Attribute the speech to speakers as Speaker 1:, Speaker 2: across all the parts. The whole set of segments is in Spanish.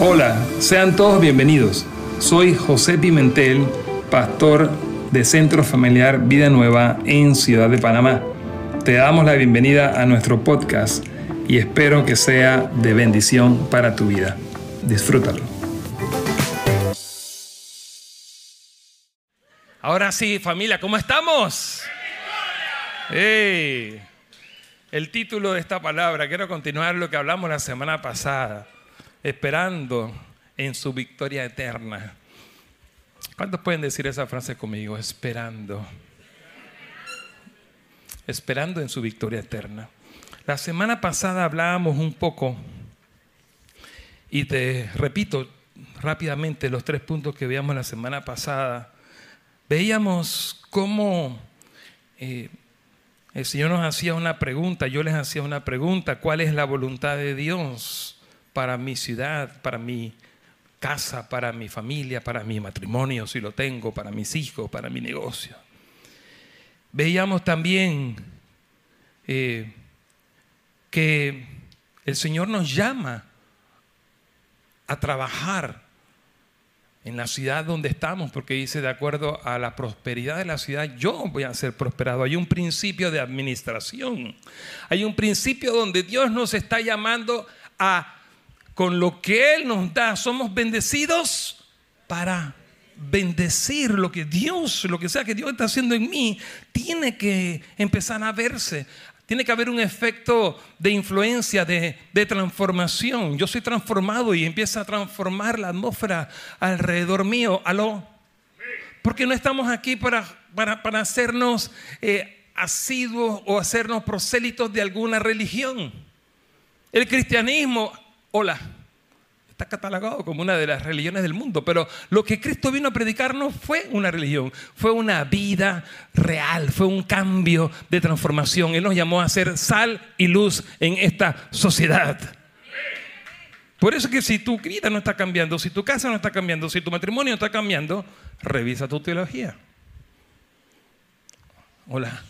Speaker 1: Hola, sean todos bienvenidos. Soy José Pimentel, pastor de Centro Familiar Vida Nueva en Ciudad de Panamá. Te damos la bienvenida a nuestro podcast y espero que sea de bendición para tu vida. Disfrútalo. Ahora sí, familia, ¿cómo estamos? Hey, el título de esta palabra, quiero continuar lo que hablamos la semana pasada esperando en su victoria eterna. ¿Cuántos pueden decir esa frase conmigo? Esperando. Esperando en su victoria eterna. La semana pasada hablábamos un poco, y te repito rápidamente los tres puntos que veíamos la semana pasada. Veíamos cómo eh, el Señor nos hacía una pregunta, yo les hacía una pregunta, ¿cuál es la voluntad de Dios? Para mi ciudad, para mi casa, para mi familia, para mi matrimonio, si lo tengo, para mis hijos, para mi negocio. Veíamos también eh, que el Señor nos llama a trabajar en la ciudad donde estamos, porque dice, de acuerdo a la prosperidad de la ciudad, yo voy a ser prosperado. Hay un principio de administración. Hay un principio donde Dios nos está llamando a con lo que Él nos da, somos bendecidos para bendecir lo que Dios, lo que sea que Dios está haciendo en mí, tiene que empezar a verse. Tiene que haber un efecto de influencia, de, transformación. Yo soy transformado y empieza a transformar la atmósfera alrededor mío. ¿Aló? Porque no estamos aquí para, para, hacernos eh, asiduos o hacernos prosélitos de alguna religión. El cristianismo hola, está catalogado como una de las religiones del mundo, pero lo que Cristo vino a predicar no fue una religión, fue una vida real, fue un cambio de transformación. Él nos llamó a ser sal y luz en esta sociedad. Por eso que si tu vida no está cambiando, si tu casa no está cambiando, si tu matrimonio no está cambiando, revisa tu teología. Hola.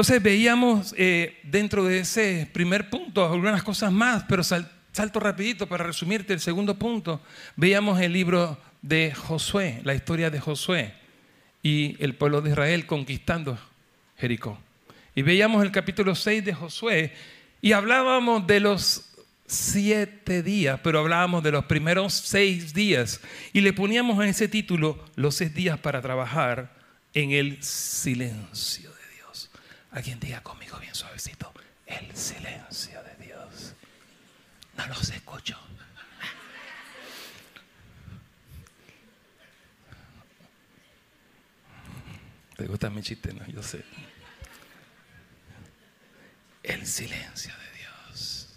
Speaker 1: Entonces veíamos eh, dentro de ese primer punto algunas cosas más, pero salto rapidito para resumirte el segundo punto. Veíamos el libro de Josué, la historia de Josué y el pueblo de Israel conquistando Jericó. Y veíamos el capítulo 6 de Josué y hablábamos de los siete días, pero hablábamos de los primeros seis días y le poníamos a ese título los seis días para trabajar en el silencio. Alguien diga conmigo bien suavecito, el silencio de Dios. No los escucho. ¿Te gusta mi chiste? No, yo sé. El silencio de Dios.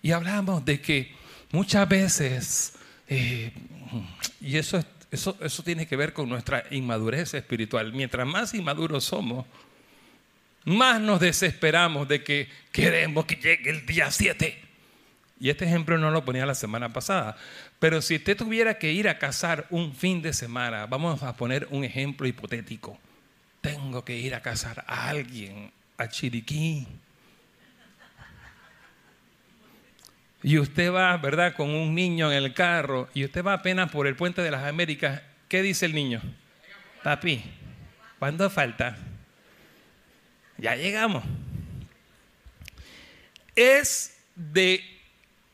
Speaker 1: Y hablamos de que muchas veces, eh, y eso es eso, tiene que ver con nuestra inmadurez espiritual. Mientras más inmaduros somos, más nos desesperamos de que queremos que llegue el día 7. Y este ejemplo no lo ponía la semana pasada. Pero si usted tuviera que ir a cazar un fin de semana, vamos a poner un ejemplo hipotético. Tengo que ir a cazar a alguien a Chiriquí. Y usted va, ¿verdad?, con un niño en el carro y usted va apenas por el puente de las Américas, ¿qué dice el niño? Papi, ¿cuándo falta? Ya llegamos. Es de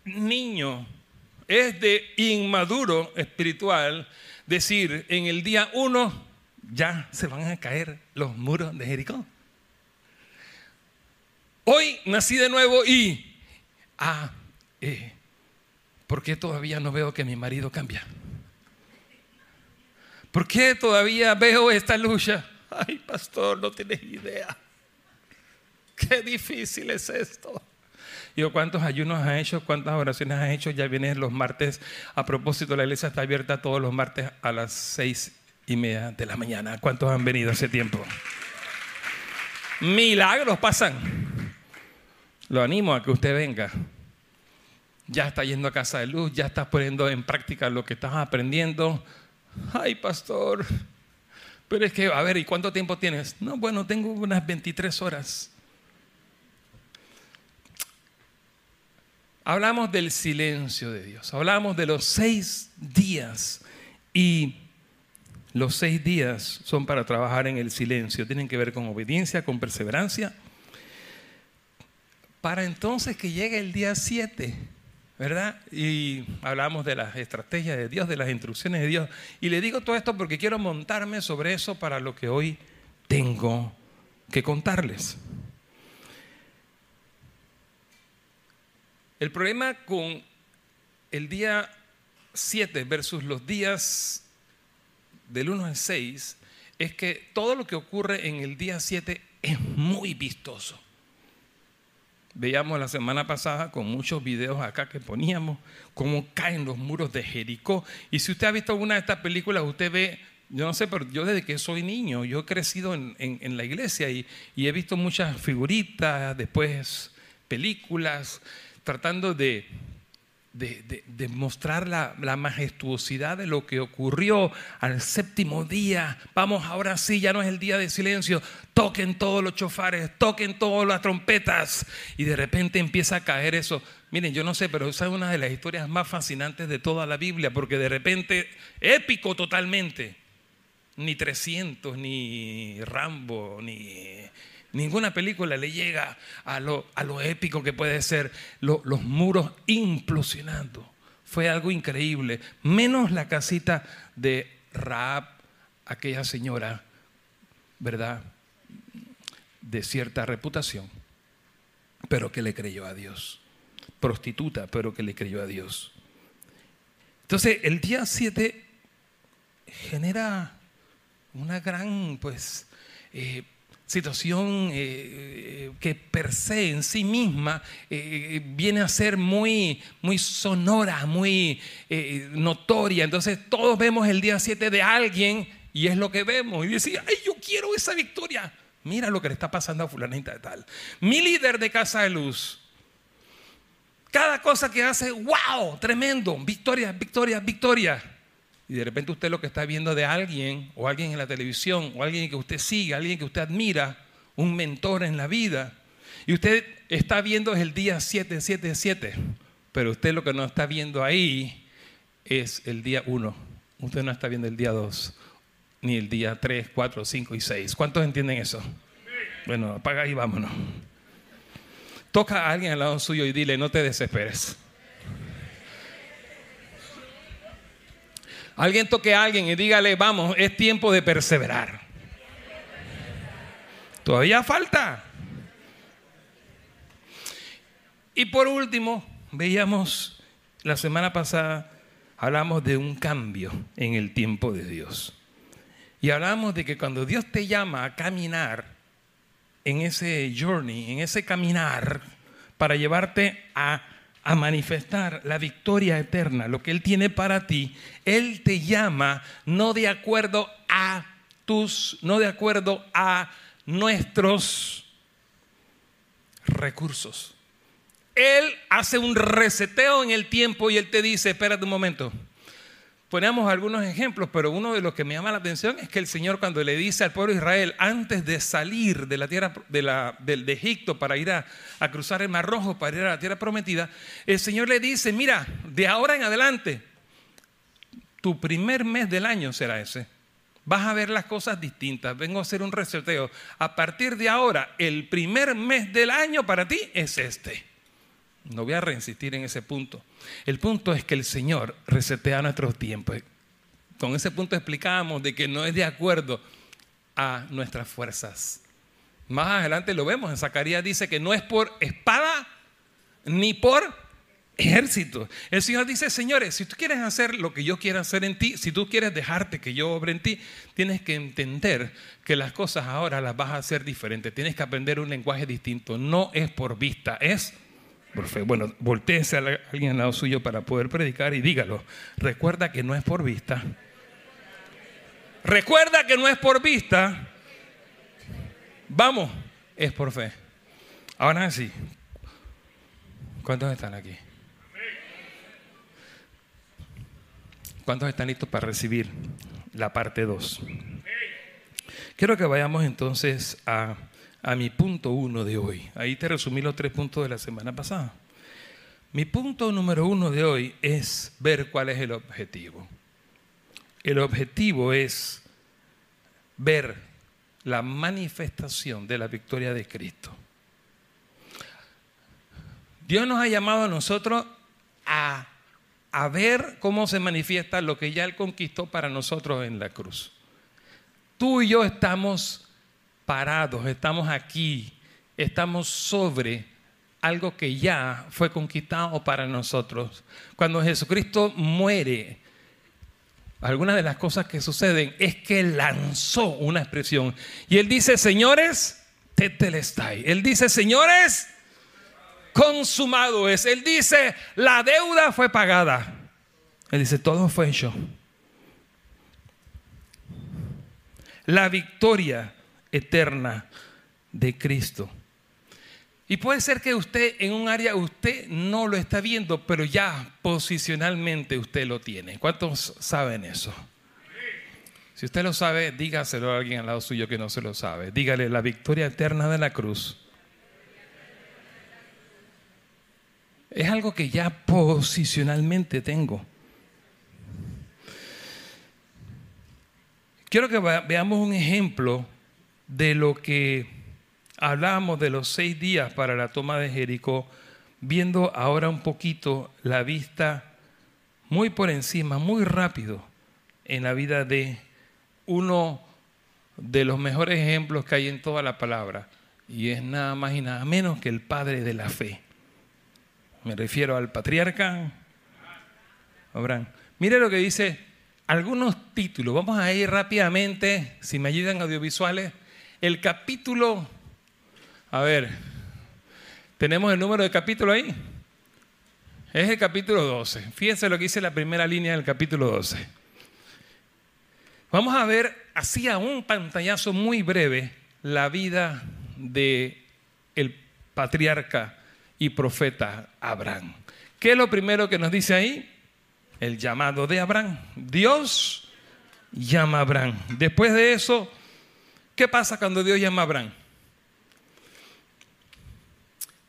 Speaker 1: niño, es de inmaduro espiritual decir en el día uno ya se van a caer los muros de Jericó. Hoy nací de nuevo y, ah, eh, ¿por qué todavía no veo que mi marido cambia? ¿Por qué todavía veo esta lucha? Ay, pastor, no tienes idea. Qué difícil es esto. Yo, ¿cuántos ayunos ha hecho? ¿Cuántas oraciones ha hecho? Ya vienen los martes. A propósito, la iglesia está abierta todos los martes a las seis y media de la mañana. ¿Cuántos han venido hace tiempo? Milagros pasan. Lo animo a que usted venga ya estás yendo a casa de luz, ya estás poniendo en práctica lo que estás aprendiendo. Ay, pastor, pero es que, a ver, ¿y cuánto tiempo tienes? No, bueno, tengo unas 23 horas. hablamos del silencio de Dios, hablamos de los seis días y los seis días son para trabajar en el silencio, tienen que ver con obediencia, con perseverancia, para entonces que llegue el día siete, ¿verdad? Y hablamos de las estrategias de Dios, de las instrucciones de Dios. Y le digo todo esto porque quiero montarme sobre eso para lo que hoy tengo que contarles. El problema con el día 7 versus los días del 1 al 6 es que todo lo que ocurre en el día 7 es muy vistoso. Veíamos la semana pasada con muchos videos acá que poníamos cómo caen los muros de Jericó. Y si usted ha visto alguna de estas películas, usted ve, yo no sé, pero yo desde que soy niño, yo he crecido en, la iglesia y, y he visto muchas figuritas, después películas, tratando de, de, mostrar la, majestuosidad de lo que ocurrió al séptimo día. Vamos, ahora sí, ya no es el día de silencio. Toquen todos los chofares, toquen todas las trompetas. Y de repente empieza a caer eso. Miren, yo no sé, pero esa es una de las historias más fascinantes de toda la Biblia, porque de repente, épico totalmente. Ni 300, ni Rambo, ni Ninguna película le llega a lo, a lo épico que puede ser los muros implosionando. Fue algo increíble. Menos la casita de Raab, aquella señora, ¿verdad? De cierta reputación, pero que le creyó a Dios. Prostituta, pero que le creyó a Dios. Entonces, el día 7 genera una gran, pues, eh, situación eh, que per se en sí misma eh, viene a ser muy, muy sonora, muy eh, notoria. Entonces todos vemos el día 7 de alguien y es lo que vemos. Y decía, ay, yo quiero esa victoria. Mira lo que le está pasando a fulanita de tal. Mi líder de Casa de Luz. Cada cosa que hace, wow, tremendo, victoria, victoria, victoria. Y de repente usted lo que está viendo de alguien, o alguien en la televisión, o alguien que usted sigue, alguien que usted admira, un mentor en la vida, y usted está viendo el día 777, pero usted lo que no está viendo ahí es el día 1. Usted no está viendo el día 2, ni el día 3, 4, 5 y 6. ¿Cuántos entienden eso? Bueno, apaga y vámonos. Toca a alguien al lado suyo y dile, no te desesperes. Alguien toque a alguien y dígale, vamos, es tiempo de perseverar. Todavía falta. Y por último, veíamos la semana pasada, hablamos de un cambio en el tiempo de Dios. Y hablamos de que cuando Dios te llama a caminar en ese journey, en ese caminar, para llevarte a a manifestar la victoria eterna, lo que Él tiene para ti, Él te llama no de acuerdo a tus, no de acuerdo a nuestros recursos. Él hace un reseteo en el tiempo y Él te dice, espérate un momento, Ponemos algunos ejemplos, pero uno de los que me llama la atención es que el Señor cuando le dice al pueblo de Israel, antes de salir de la tierra de, Egipto para ir a, a, cruzar el Mar Rojo, para ir a la tierra prometida, el Señor le dice, mira, de ahora en adelante, tu primer mes del año será ese. Vas a ver las cosas distintas. Vengo a hacer un reseteo. A partir de ahora, el primer mes del año para ti es este. No voy a reinsistir en ese punto. El punto es que el Señor resetea nuestros tiempos. Con ese punto explicábamos de que no es de acuerdo a nuestras fuerzas. Más adelante lo vemos. En Zacarías dice que no es por espada ni por ejército. El Señor dice, señores, si tú quieres hacer lo que yo quiero hacer en ti, si tú quieres dejarte que yo obre en ti, tienes que entender que las cosas ahora las vas a hacer diferentes. Tienes que aprender un lenguaje distinto. No es por vista, es bueno, volteese a alguien al lado suyo para poder predicar y dígalo. Recuerda que no es por vista. Recuerda que no es por vista. Vamos, es por fe. Ahora sí. ¿Cuántos están aquí? ¿Cuántos están listos para recibir la parte 2? Quiero que vayamos entonces a a mi punto uno de hoy. Ahí te resumí los tres puntos de la semana pasada. Mi punto número uno de hoy es ver cuál es el objetivo. El objetivo es ver la manifestación de la victoria de Cristo. Dios nos ha llamado a nosotros a, a, ver cómo se manifiesta lo que ya Él conquistó para nosotros en la cruz. Tú y yo estamos parados, estamos aquí, estamos sobre algo que ya fue conquistado para nosotros. Cuando Jesucristo muere, algunas de las cosas que suceden es que lanzó una expresión. Y él dice, señores, tetelestai. Él dice, señores, consumado es. Él dice, la deuda fue pagada. Él dice, todo fue hecho. La victoria eterna de Cristo. Y puede ser que usted en un área, usted no lo está viendo, pero ya posicionalmente usted lo tiene. ¿Cuántos saben eso? Si usted lo sabe, dígaselo a alguien al lado suyo que no se lo sabe. Dígale la victoria eterna de la cruz. Es algo que ya posicionalmente tengo. Quiero que veamos un ejemplo de lo que hablábamos de los seis días para la toma de Jericó, viendo ahora un poquito la vista muy por encima, muy rápido en la vida de uno de los mejores ejemplos que hay en toda la palabra, y es nada más y nada menos que el padre de la fe. Me refiero al patriarca Abraham. Mire lo que dice algunos títulos. Vamos a ir rápidamente, si me ayudan audiovisuales. El capítulo a ver, ¿tenemos el número de capítulo ahí? Es el capítulo 12. Fíjense lo que dice la primera línea del capítulo 12. Vamos a ver así a un pantallazo muy breve la vida de el patriarca y profeta Abraham. ¿Qué es lo primero que nos dice ahí? El llamado de Abraham. Dios llama a Abraham. Después de eso, ¿qué pasa cuando Dios llama a Abraham?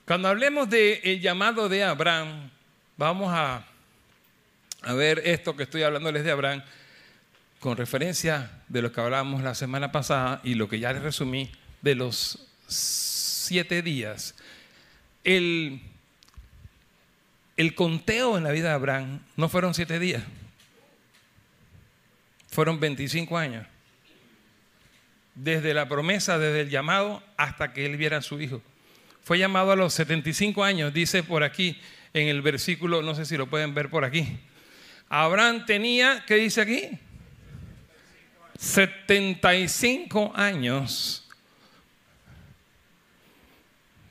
Speaker 1: Cuando hablemos del llamado de Abraham, vamos a, ver esto que estoy hablándoles de Abraham con referencia de lo que hablábamos la semana pasada y lo que ya les resumí de los siete días. El, el conteo en la vida de Abraham no fueron siete días, fueron 25 años. Desde la promesa, desde el llamado hasta que él viera a su hijo. Fue llamado a los 75 años, dice por aquí en el versículo, no sé si lo pueden ver por aquí. Abraham tenía, ¿qué dice aquí? 75 años.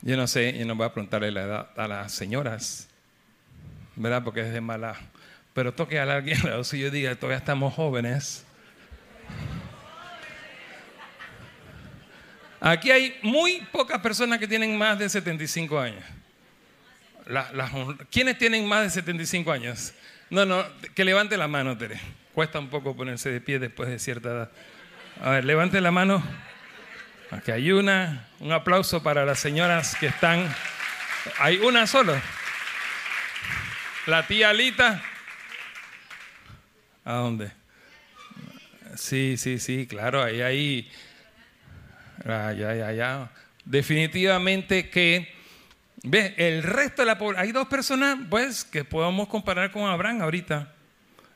Speaker 1: Yo no sé, yo no voy a preguntarle la edad a las señoras, ¿verdad? Porque es de mala. Pero toque a alguien si yo diga, todavía estamos jóvenes. Aquí hay muy pocas personas que tienen más de 75 años. ¿Quiénes tienen más de 75 años? No, no, que levante la mano, Tere. Cuesta un poco ponerse de pie después de cierta edad. A ver, levante la mano. Aquí hay una. Un aplauso para las señoras que están. Hay una solo. La tía Alita. ¿A dónde? Sí, sí, sí, claro, ahí hay Ya, ya, ya. Definitivamente que, ve, el resto de la población, hay dos personas, pues, que podemos comparar con Abraham ahorita.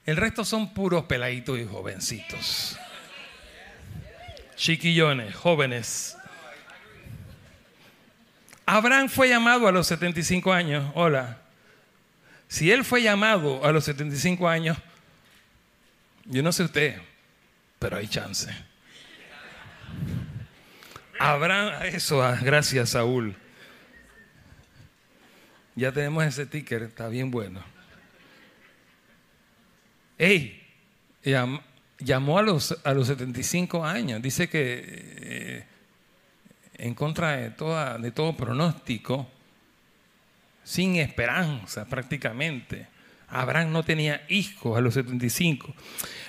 Speaker 1: El resto son puros peladitos y jovencitos. Chiquillones, jóvenes. Abraham fue llamado a los 75 años. Hola. Si él fue llamado a los 75 años, yo no sé usted, pero hay chance. Abraham, eso, ah, gracias Saúl. Ya tenemos ese ticker, está bien bueno. Ey, llamó a los, a los 75 años. Dice que eh, en contra de, toda, de todo pronóstico, sin esperanza prácticamente. Abraham no tenía hijos a los 75.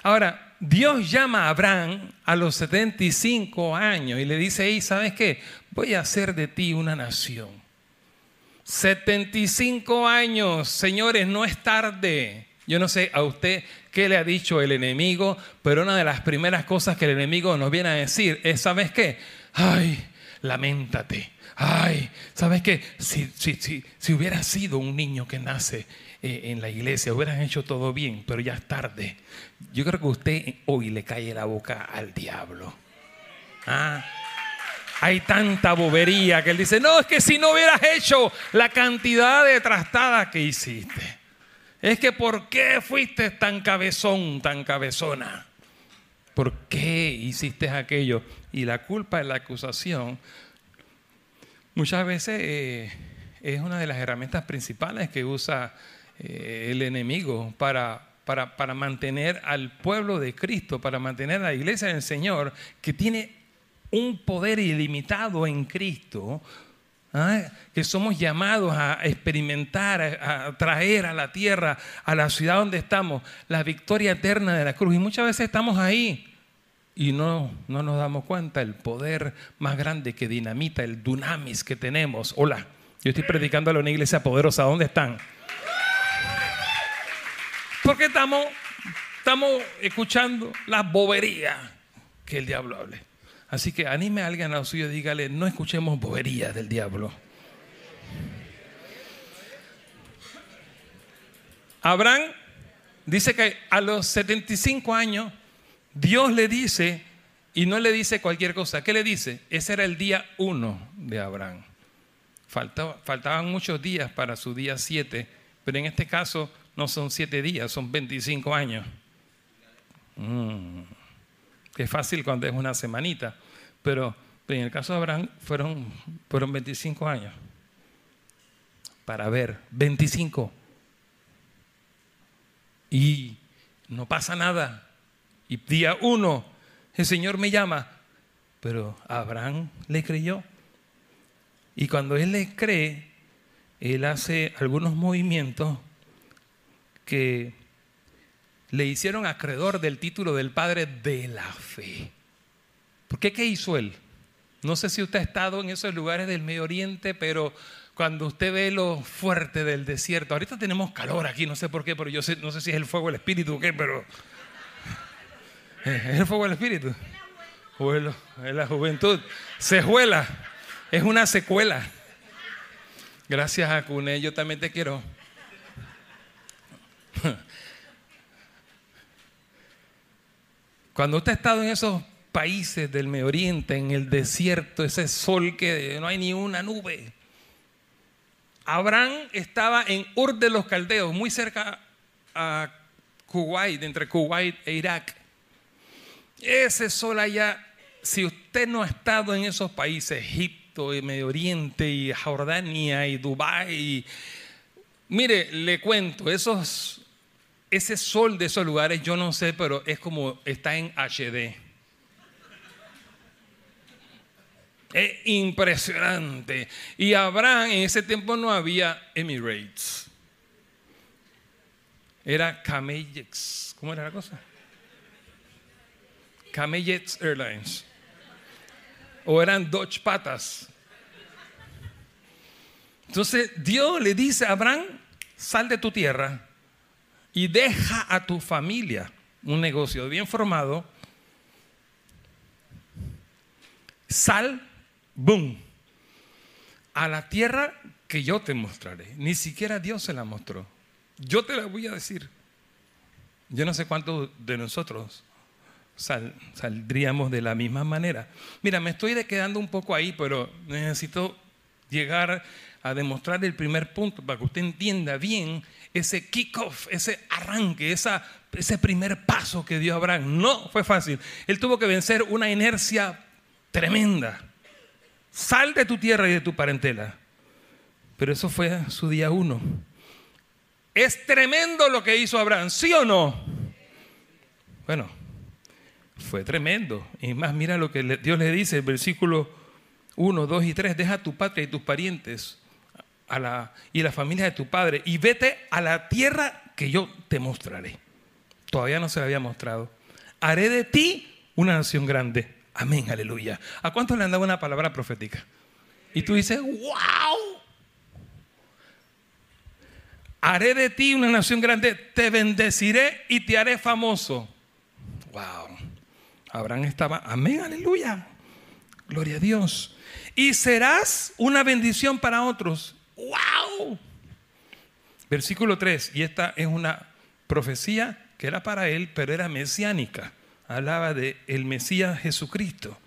Speaker 1: Ahora, Dios llama a Abraham a los 75 años y le dice, ¿sabes qué? Voy a hacer de ti una nación. 75 años, señores, no es tarde. Yo no sé a usted qué le ha dicho el enemigo, pero una de las primeras cosas que el enemigo nos viene a decir es, ¿sabes qué? Ay, lamentate. Ay, ¿sabes qué? Si, si, si, si hubieras sido un niño que nace eh, en la iglesia, hubieras hecho todo bien, pero ya es tarde. Yo creo que usted hoy le cae la boca al diablo. Ah, hay tanta bobería que él dice, no, es que si no hubieras hecho la cantidad de trastadas que hiciste. Es que ¿por qué fuiste tan cabezón, tan cabezona? ¿Por qué hiciste aquello? Y la culpa es la acusación muchas veces eh, es una de las herramientas principales que usa eh, el enemigo para, para, para, mantener al pueblo de Cristo, para mantener a la iglesia del Señor, que tiene un poder ilimitado en Cristo, ¿ah? que somos llamados a experimentar, a, traer a la tierra, a la ciudad donde estamos, la victoria eterna de la cruz. Y muchas veces estamos ahí y no, no nos damos cuenta el poder más grande que dinamita, el dunamis que tenemos. Hola, yo estoy predicando a una iglesia poderosa. ¿Dónde están? Porque estamos, estamos escuchando la bobería que el diablo hable. Así que anime a alguien a lo suyo y dígale, no escuchemos boberías del diablo. Abraham dice que a los 75 años Dios le dice, y no le dice cualquier cosa, ¿qué le dice? Ese era el día uno de Abraham. faltaban muchos días para su día siete, pero en este caso no son siete días, son 25 años. Mm. Es fácil cuando es una semanita. Pero, en el caso de Abraham fueron, fueron 25 años. Para ver, 25. Y no pasa nada. Y día uno, el Señor me llama. Pero Abraham le creyó. Y cuando él le cree, él hace algunos movimientos que le hicieron acreedor del título del Padre de la Fe. ¿Por qué qué hizo él? No sé si usted ha estado en esos lugares del Medio Oriente, pero cuando usted ve lo fuerte del desierto, ahorita tenemos calor aquí, no sé por qué, pero yo no sé si es el fuego del Espíritu o qué, pero es el fuego del Espíritu. O es la juventud. Sejuela, es una secuela. Gracias a yo también te quiero. Cuando usted ha estado en esos países del Medio Oriente, en el desierto, ese sol que no hay ni una nube. Abraham estaba en Ur de los Caldeos, muy cerca a Kuwait, entre Kuwait e Irak. Ese sol allá, si usted no ha estado en esos países, Egipto, y Medio Oriente, y Jordania, y Dubái, mire, le cuento, esos, ese sol de esos lugares, yo no sé, pero es como está en HD. Es impresionante. Y Abraham en ese tiempo no había Emirates. Era Camellex. ¿Cómo era la cosa? Camellex Airlines. O eran Dodge Patas. Entonces Dios le dice a Abraham, sal de tu tierra y deja a tu familia un negocio bien formado. Sal boom, a la tierra que yo te mostraré. Ni siquiera Dios se la mostró. Yo te la voy a decir. Yo no sé cuántos de nosotros saldríamos de la misma manera. Mira, me estoy quedando un poco ahí, pero necesito llegar a demostrar el primer punto para que usted entienda bien ese kickoff, ese arranque, esa, ese primer paso que dio Abraham. No fue fácil. Él tuvo que vencer una inercia tremenda. Sal de tu tierra y de tu parentela. Pero eso fue su día uno. Es tremendo lo que hizo Abraham, ¿sí o no? Bueno, fue tremendo. Y más, mira lo que Dios le dice, versículo 1, 2 y 3, deja tu patria y tus parientes a la, y la familia de tu padre y vete a la tierra que yo te mostraré. Todavía no se la había mostrado. Haré de ti una nación grande Amén, aleluya. ¿A cuántos le han dado una palabra profética? Y tú dices, wow. haré de ti una nación grande, te bendeciré y te haré famoso. Wow. Abraham estaba, amén, aleluya. Gloria a Dios. Y serás una bendición para otros. Wow. Versículo 3, y esta es una profecía que era para él, pero era mesiánica. Hablaba de el Mesías Jesucristo.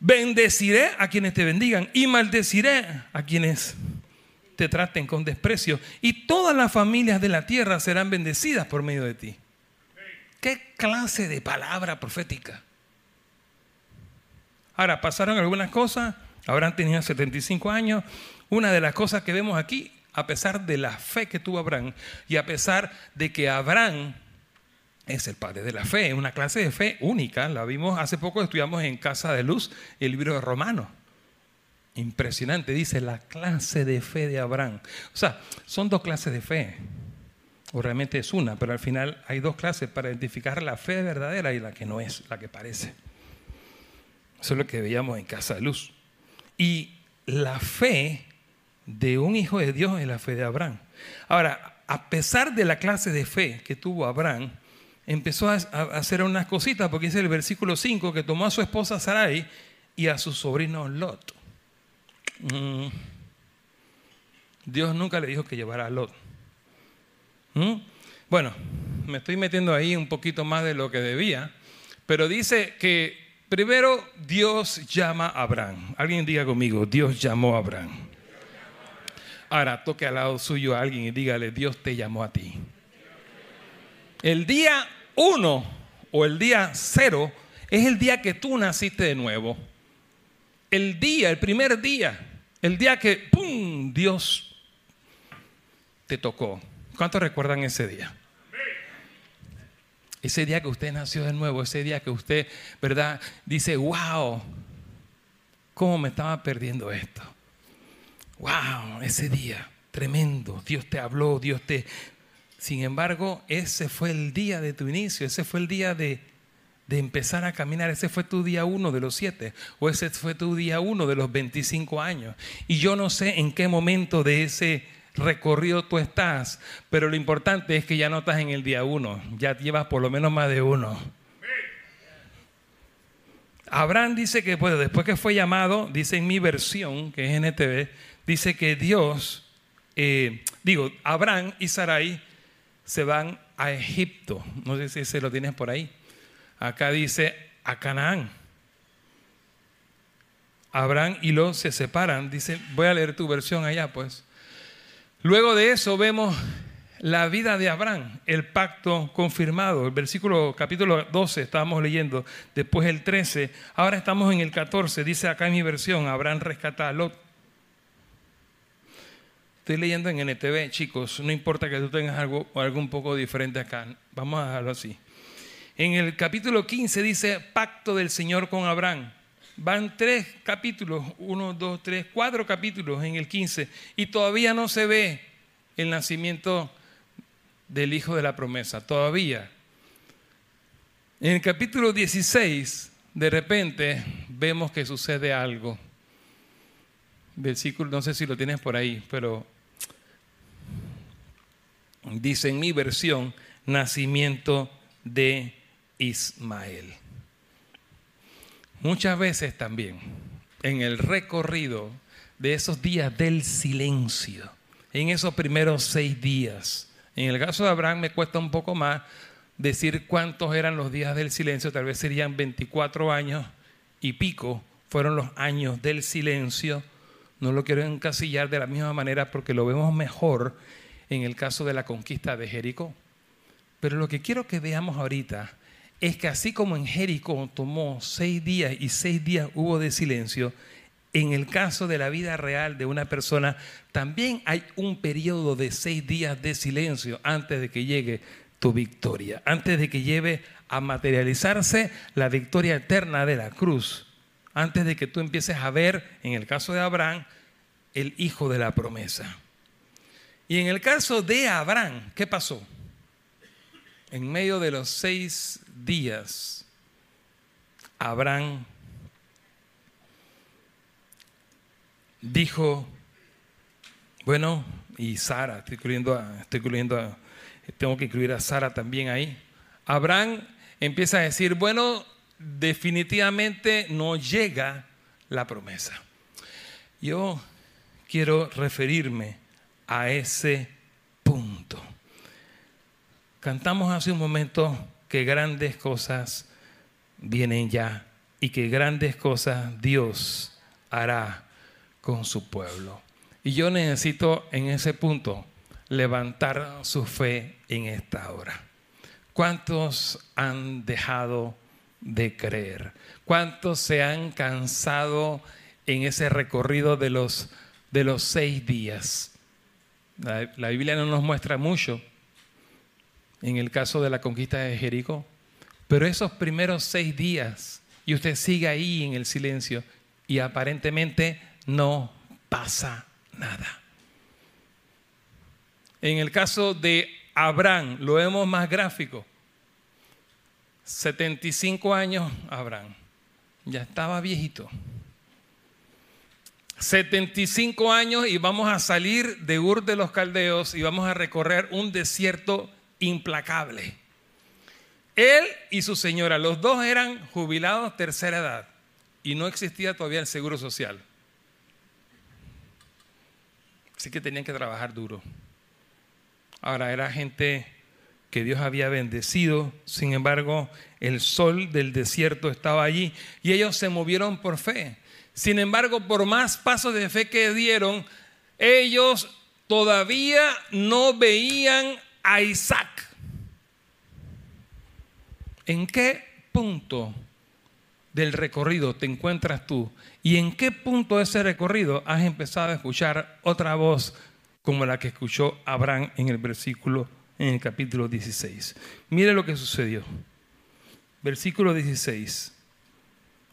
Speaker 1: Bendeciré a quienes te bendigan y maldeciré a quienes te traten con desprecio. Y todas las familias de la tierra serán bendecidas por medio de ti. ¿Qué clase de palabra profética? Ahora, pasaron algunas cosas. Abraham tenía 75 años. Una de las cosas que vemos aquí, a pesar de la fe que tuvo Abraham y a pesar de que Abraham es el padre de la fe, una clase de fe única. La vimos hace poco, estudiamos en Casa de Luz, el libro de Romanos. Impresionante, dice la clase de fe de Abraham. O sea, son dos clases de fe, o realmente es una, pero al final hay dos clases para identificar la fe verdadera y la que no es, la que parece. Eso es lo que veíamos en Casa de Luz. Y la fe de un hijo de Dios es la fe de Abraham. Ahora, a pesar de la clase de fe que tuvo Abraham, empezó a, hacer unas cositas, porque dice el versículo 5 que tomó a su esposa Sarai y a su sobrino Lot. Mm. Dios nunca le dijo que llevara a Lot. ¿Mm? Bueno, me estoy metiendo ahí un poquito más de lo que debía, pero dice que primero Dios llama a Abraham. Alguien diga conmigo, Dios llamó a Abraham. Ahora toque al lado suyo a alguien y dígale, Dios te llamó a ti. El día uno o el día cero es el día que tú naciste de nuevo. El día, el primer día, el día que, ¡pum!, Dios te tocó. ¿Cuántos recuerdan ese día? Ese día que usted nació de nuevo, ese día que usted, ¿verdad? Dice, wow, ¿cómo me estaba perdiendo esto? Wow, ese día, tremendo. Dios te habló, Dios te, sin embargo, ese fue el día de tu inicio, ese fue el día de, empezar a caminar, ese fue tu día uno de los siete, o ese fue tu día uno de los 25 años. Y yo no sé en qué momento de ese recorrido tú estás, pero lo importante es que ya no estás en el día uno, ya llevas por lo menos más de uno. Abraham dice que, bueno, después que fue llamado, dice en mi versión, que es NTV, dice que Dios, eh, digo, Abraham y Sarai se van a Egipto. No sé si se lo tienes por ahí. Acá dice a Canaán. Abraham y Lot se separan. Dice, voy a leer tu versión allá, pues. Luego de eso vemos la vida de Abraham, el pacto confirmado. El versículo capítulo 12 estábamos leyendo, después el 13, ahora estamos en el 14, dice acá en mi versión, Abraham rescata a Lot. Estoy leyendo en NTV, chicos, no importa que tú tengas algo, algo un poco diferente acá, vamos a dejarlo así. En el capítulo 15 dice pacto del Señor con Abraham. Van tres capítulos, uno, dos, tres, cuatro capítulos en el 15 y todavía no se ve el nacimiento del hijo de la promesa, todavía. En el capítulo 16, de repente, vemos que sucede algo. Versículo, no sé si lo tienes por ahí, pero dice en mi versión, nacimiento de Ismael. Muchas veces también, en el recorrido de esos días del silencio, en esos primeros seis días, en el caso de Abraham me cuesta un poco más decir cuántos eran los días del silencio, tal vez serían 24 años y pico, fueron los años del silencio. No lo quiero encasillar de la misma manera porque lo vemos mejor en el caso de la conquista de Jericó. Pero lo que quiero que veamos ahorita es que así como en Jericó tomó seis días y seis días hubo de silencio, en el caso de la vida real de una persona también hay un periodo de seis días de silencio antes de que llegue tu victoria, antes de que lleve a materializarse la victoria eterna de la cruz, antes de que tú empieces a ver, en el caso de Abraham, el hijo de la promesa. Y en el caso de Abraham, ¿qué pasó? En medio de los seis días, Abraham dijo, bueno, y Sara, estoy incluyendo, estoy incluyendo tengo que incluir a Sara también ahí. Abraham empieza a decir, bueno, definitivamente no llega la promesa. Yo quiero referirme a ese punto. Cantamos hace un momento que grandes cosas vienen ya y que grandes cosas Dios hará con su pueblo. Y yo necesito en ese punto levantar su fe en esta hora. ¿Cuántos han dejado de creer? ¿Cuántos se han cansado en ese recorrido de los, de los seis días? La, Biblia no nos muestra mucho en el caso de la conquista de Jericó, pero esos primeros seis días, y usted sigue ahí en el silencio, y aparentemente no pasa nada. En el caso de Abraham, lo vemos más gráfico. 75 años Abraham, ya estaba viejito. 75 años y vamos a salir de Ur de los Caldeos y vamos a recorrer un desierto implacable. Él y su señora, los dos eran jubilados tercera edad y no existía todavía el seguro social. Así que tenían que trabajar duro. Ahora era gente que Dios había bendecido, sin embargo el sol del desierto estaba allí y ellos se movieron por fe. Sin embargo, por más pasos de fe que dieron, ellos todavía no veían a Isaac. ¿En qué punto del recorrido te encuentras tú? ¿Y en qué punto de ese recorrido has empezado a escuchar otra voz como la que escuchó Abraham en el versículo, en el capítulo 16. Mire lo que sucedió. Versículo 16.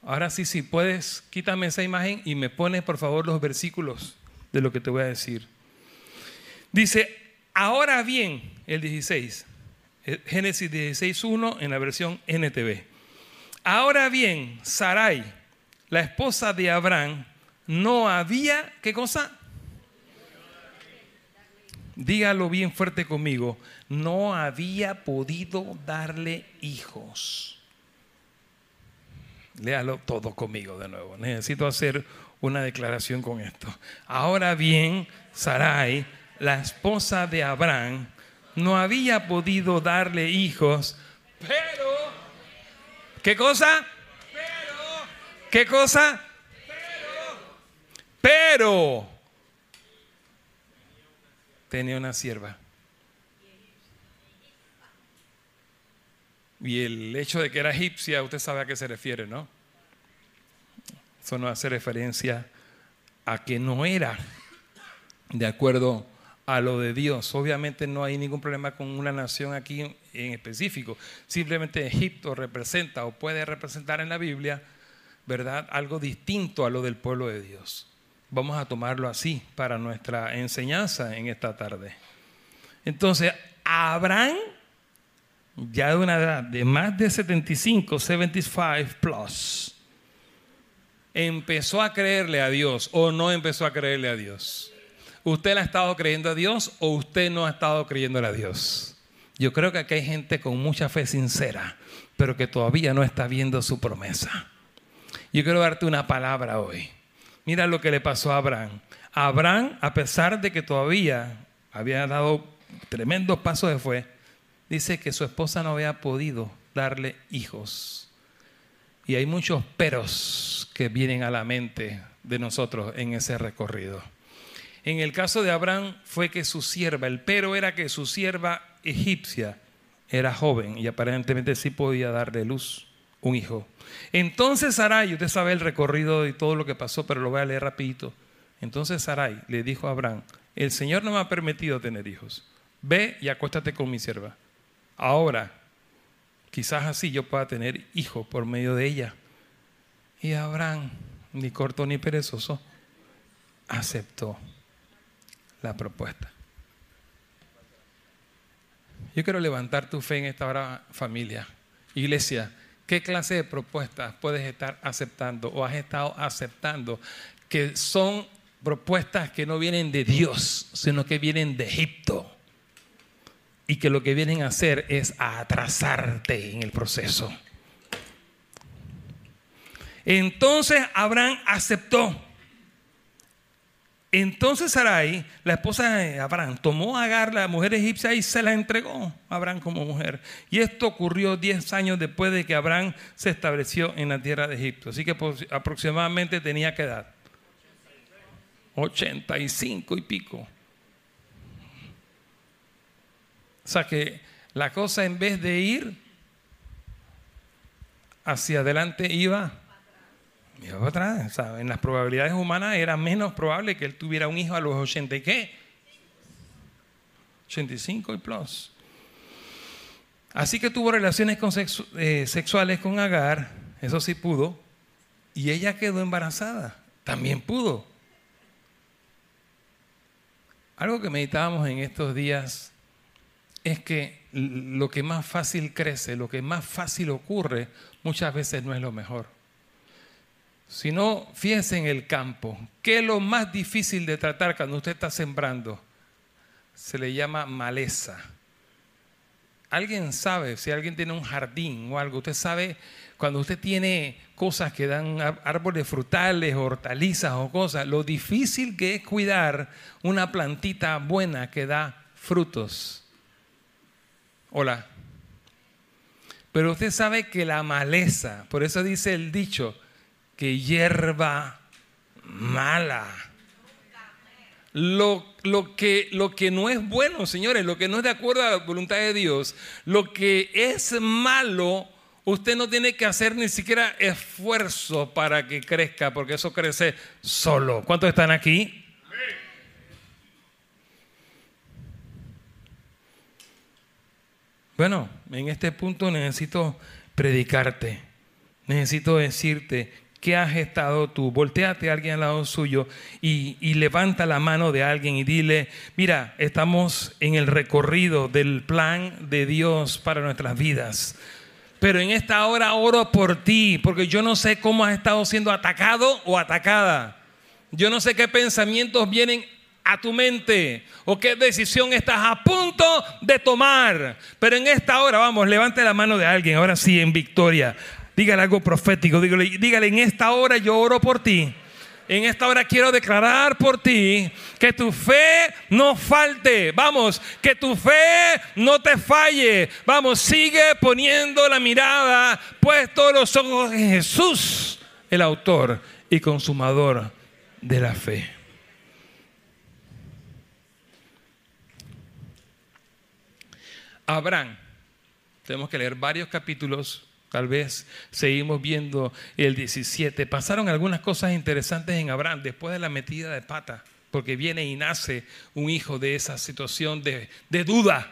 Speaker 1: Ahora sí, si puedes, quítame esa imagen y me pones por favor los versículos de lo que te voy a decir. Dice, ahora bien, el 16, eh, Génesis 16.1 en la versión NTV. Ahora bien, Sarai, la esposa de Abraham, no había, ¿qué cosa? dígalo bien fuerte conmigo, no había podido darle hijos. Léalo todo conmigo de nuevo. Necesito hacer una declaración con esto. Ahora bien, Sarai, la esposa de Abraham, no había podido darle hijos, pero, ¿qué cosa? Pero, ¿qué cosa? Pero, pero tenía una sierva. Y el hecho de que era egipcia, usted sabe a qué se refiere, ¿no? Eso no hace referencia a que no era de acuerdo a lo de Dios. Obviamente no hay ningún problema con una nación aquí en específico. Simplemente Egipto representa o puede representar en la Biblia, ¿verdad? Algo distinto a lo del pueblo de Dios. Vamos a tomarlo así para nuestra enseñanza en esta tarde. Entonces, Abraham, ya de una edad de más de 75, 75 plus, empezó a creerle a Dios o no empezó a creerle a Dios. ¿Usted ha estado creyendo a Dios o usted no ha estado creyéndole a Dios? Yo creo que aquí hay gente con mucha fe sincera, pero que todavía no está viendo su promesa. Yo quiero darte una palabra hoy. Mira lo que le pasó a Abraham. Abraham, a pesar de que todavía había dado tremendos pasos de fe, dice que su esposa no había podido darle hijos. Y hay muchos peros que vienen a la mente de nosotros en ese recorrido. En el caso de Abraham fue que su sierva, el pero era que su sierva egipcia era joven y aparentemente sí podía darle luz un hijo. Entonces Sarai, usted sabe el recorrido y todo lo que pasó, pero lo voy a leer rapidito. Entonces Sarai le dijo a Abraham, el Señor no me ha permitido tener hijos. Ve y acuéstate con mi sierva. Ahora, quizás así yo pueda tener hijos por medio de ella. Y Abraham, ni corto ni perezoso, aceptó la propuesta. Yo quiero levantar tu fe en esta hora, familia. Iglesia, ¿Qué clase de propuestas puedes estar aceptando o has estado aceptando que son propuestas que no vienen de Dios, sino que vienen de Egipto. Y que lo que vienen a hacer es a atrasarte en el proceso. Entonces Abraham aceptó. Entonces Sarai, la esposa de Abraham, tomó a Agar, la mujer egipcia, y se la entregó a Abraham como mujer. Y esto ocurrió 10 años después de que Abraham se estableció en la tierra de Egipto. Así que aproximadamente tenía que edad. 85 y pico. O sea que la cosa en vez de ir hacia adelante iba iba atrás. En las probabilidades humanas era menos probable que él tuviera un hijo a los 80 y qué? 85 y plus. Así que tuvo relaciones eh, sexuales con Agar, eso sí pudo, y ella quedó embarazada, también pudo. Algo que meditábamos en estos días es que lo que más fácil crece, lo que más fácil ocurre, muchas veces no es lo mejor. Si no, fíjense en el campo. ¿Qué es lo más difícil de tratar cuando usted está sembrando? Se le llama maleza. ¿Alguien sabe si alguien tiene un jardín o algo? Usted sabe cuando usted tiene cosas que dan árboles frutales, hortalizas o cosas, lo difícil que es cuidar una plantita buena que da frutos. Hola. Pero usted sabe que la maleza, por eso dice el dicho, que hierba mala. Lo, lo, que, lo que no es bueno, señores, lo que no es de acuerdo a la voluntad de Dios, lo que es malo, usted no tiene que hacer ni siquiera esfuerzo para que crezca, porque eso crece solo. ¿Cuántos están aquí? Bueno, en este punto necesito predicarte, necesito decirte ¿Qué has estado tú? Volteate a alguien al lado suyo y, y, levanta la mano de alguien y dile, mira, estamos en el recorrido del plan de Dios para nuestras vidas. Pero en esta hora oro por ti, porque yo no sé cómo has estado siendo atacado o atacada. Yo no sé qué pensamientos vienen a tu mente o qué decisión estás a punto de tomar. Pero en esta hora, vamos, levante la mano de alguien, ahora sí, en victoria. Dígale algo profético, dígale, dígale, en esta hora yo oro por ti. En esta hora quiero declarar por ti que tu fe no falte. Vamos, que tu fe no te falle. Vamos, sigue poniendo la mirada, puesto los ojos en Jesús, el autor y consumador de la fe. Abraham, tenemos que leer varios capítulos Tal vez seguimos viendo el 17. Pasaron algunas cosas interesantes en Abraham después de la metida de pata, porque viene y nace un hijo de esa situación de, duda.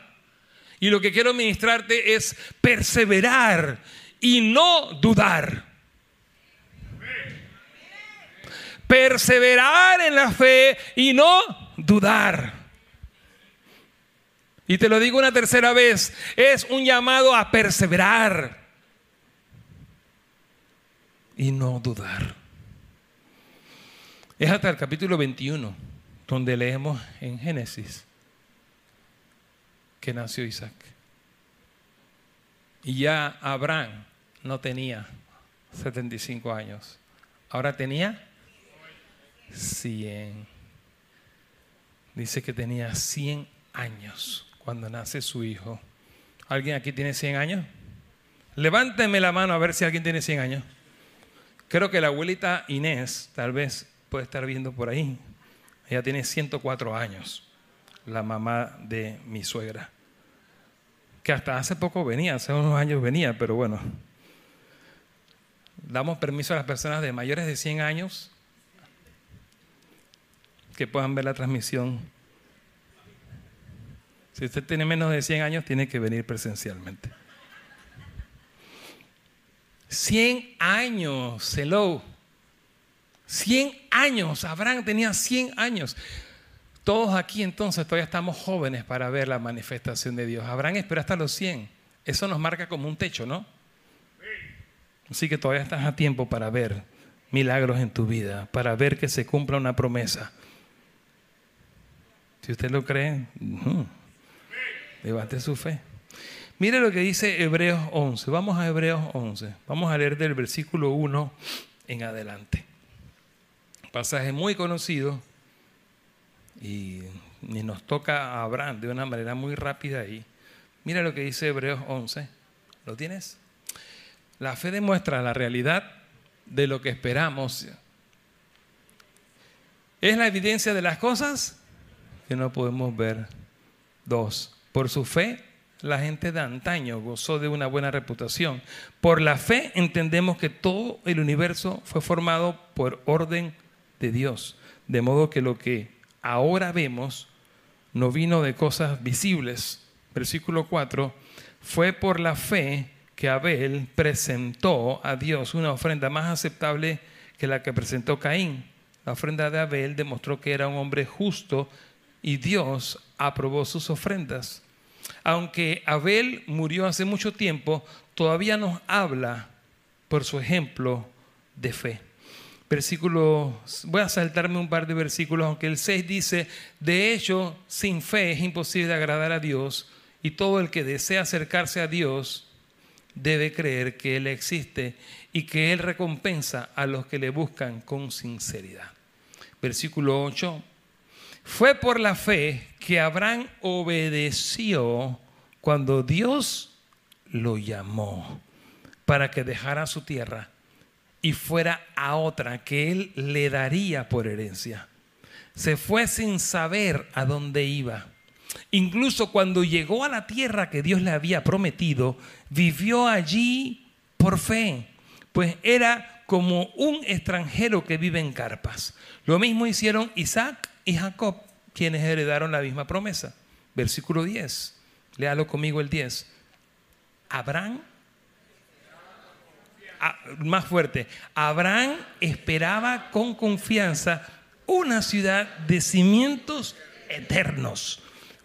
Speaker 1: Y lo que quiero ministrarte es perseverar y no dudar. Perseverar en la fe y no dudar. Y te lo digo una tercera vez, es un llamado a perseverar y no dudar. Es hasta el capítulo 21 donde leemos en Génesis que nació Isaac. Y ya Abraham no tenía 75 años. Ahora tenía 100. Dice que tenía 100 años cuando nace su hijo. ¿Alguien aquí tiene 100 años? Levánteme la mano a ver si alguien tiene 100 años. Creo que la abuelita Inés tal vez puede estar viendo por ahí. Ella tiene 104 años, la mamá de mi suegra. Que hasta hace poco venía, hace unos años venía, pero bueno. Damos permiso a las personas de mayores de 100 años que puedan ver la transmisión. Si usted tiene menos de 100 años, tiene que venir presencialmente. 100 años, hello. 100 años, Abraham tenía 100 años. Todos aquí entonces todavía estamos jóvenes para ver la manifestación de Dios. Abraham espera hasta los 100. Eso nos marca como un techo, ¿no? Así que todavía estás a tiempo para ver milagros en tu vida, para ver que se cumpla una promesa. Si usted lo cree, levante su fe. Mire lo que dice Hebreos 11. Vamos a Hebreos 11. Vamos a leer del versículo 1 en adelante. Pasaje muy conocido y, nos toca a Abraham de una manera muy rápida ahí. Mira lo que dice Hebreos 11. ¿Lo tienes? La fe demuestra la realidad de lo que esperamos. Es la evidencia de las cosas que no podemos ver. Dos, por su fe la gente de antaño gozó de una buena reputación. Por la fe entendemos que todo el universo fue formado por orden de Dios, de modo que lo que ahora vemos no vino de cosas visibles. Versículo 4, fue por la fe que Abel presentó a Dios una ofrenda más aceptable que la que presentó Caín. La ofrenda de Abel demostró que era un hombre justo y Dios aprobó sus ofrendas. Aunque Abel murió hace mucho tiempo, todavía nos habla por su ejemplo de fe. Versículo, voy a saltarme un par de versículos, aunque el 6 dice, de hecho, sin fe es imposible agradar a Dios y todo el que desea acercarse a Dios debe creer que Él existe y que Él recompensa a los que le buscan con sinceridad. Versículo 8, fue por la fe que Abraham obedeció cuando Dios lo llamó para que dejara su tierra y fuera a otra que él le daría por herencia. Se fue sin saber a dónde iba. Incluso cuando llegó a la tierra que Dios le había prometido, vivió allí por fe, pues era como un extranjero que vive en carpas. Lo mismo hicieron Isaac y Jacob, quienes heredaron la misma promesa. Versículo 10. Léalo conmigo el 10. Abraham, ah, más fuerte, Abraham esperaba con confianza una ciudad de cimientos eternos,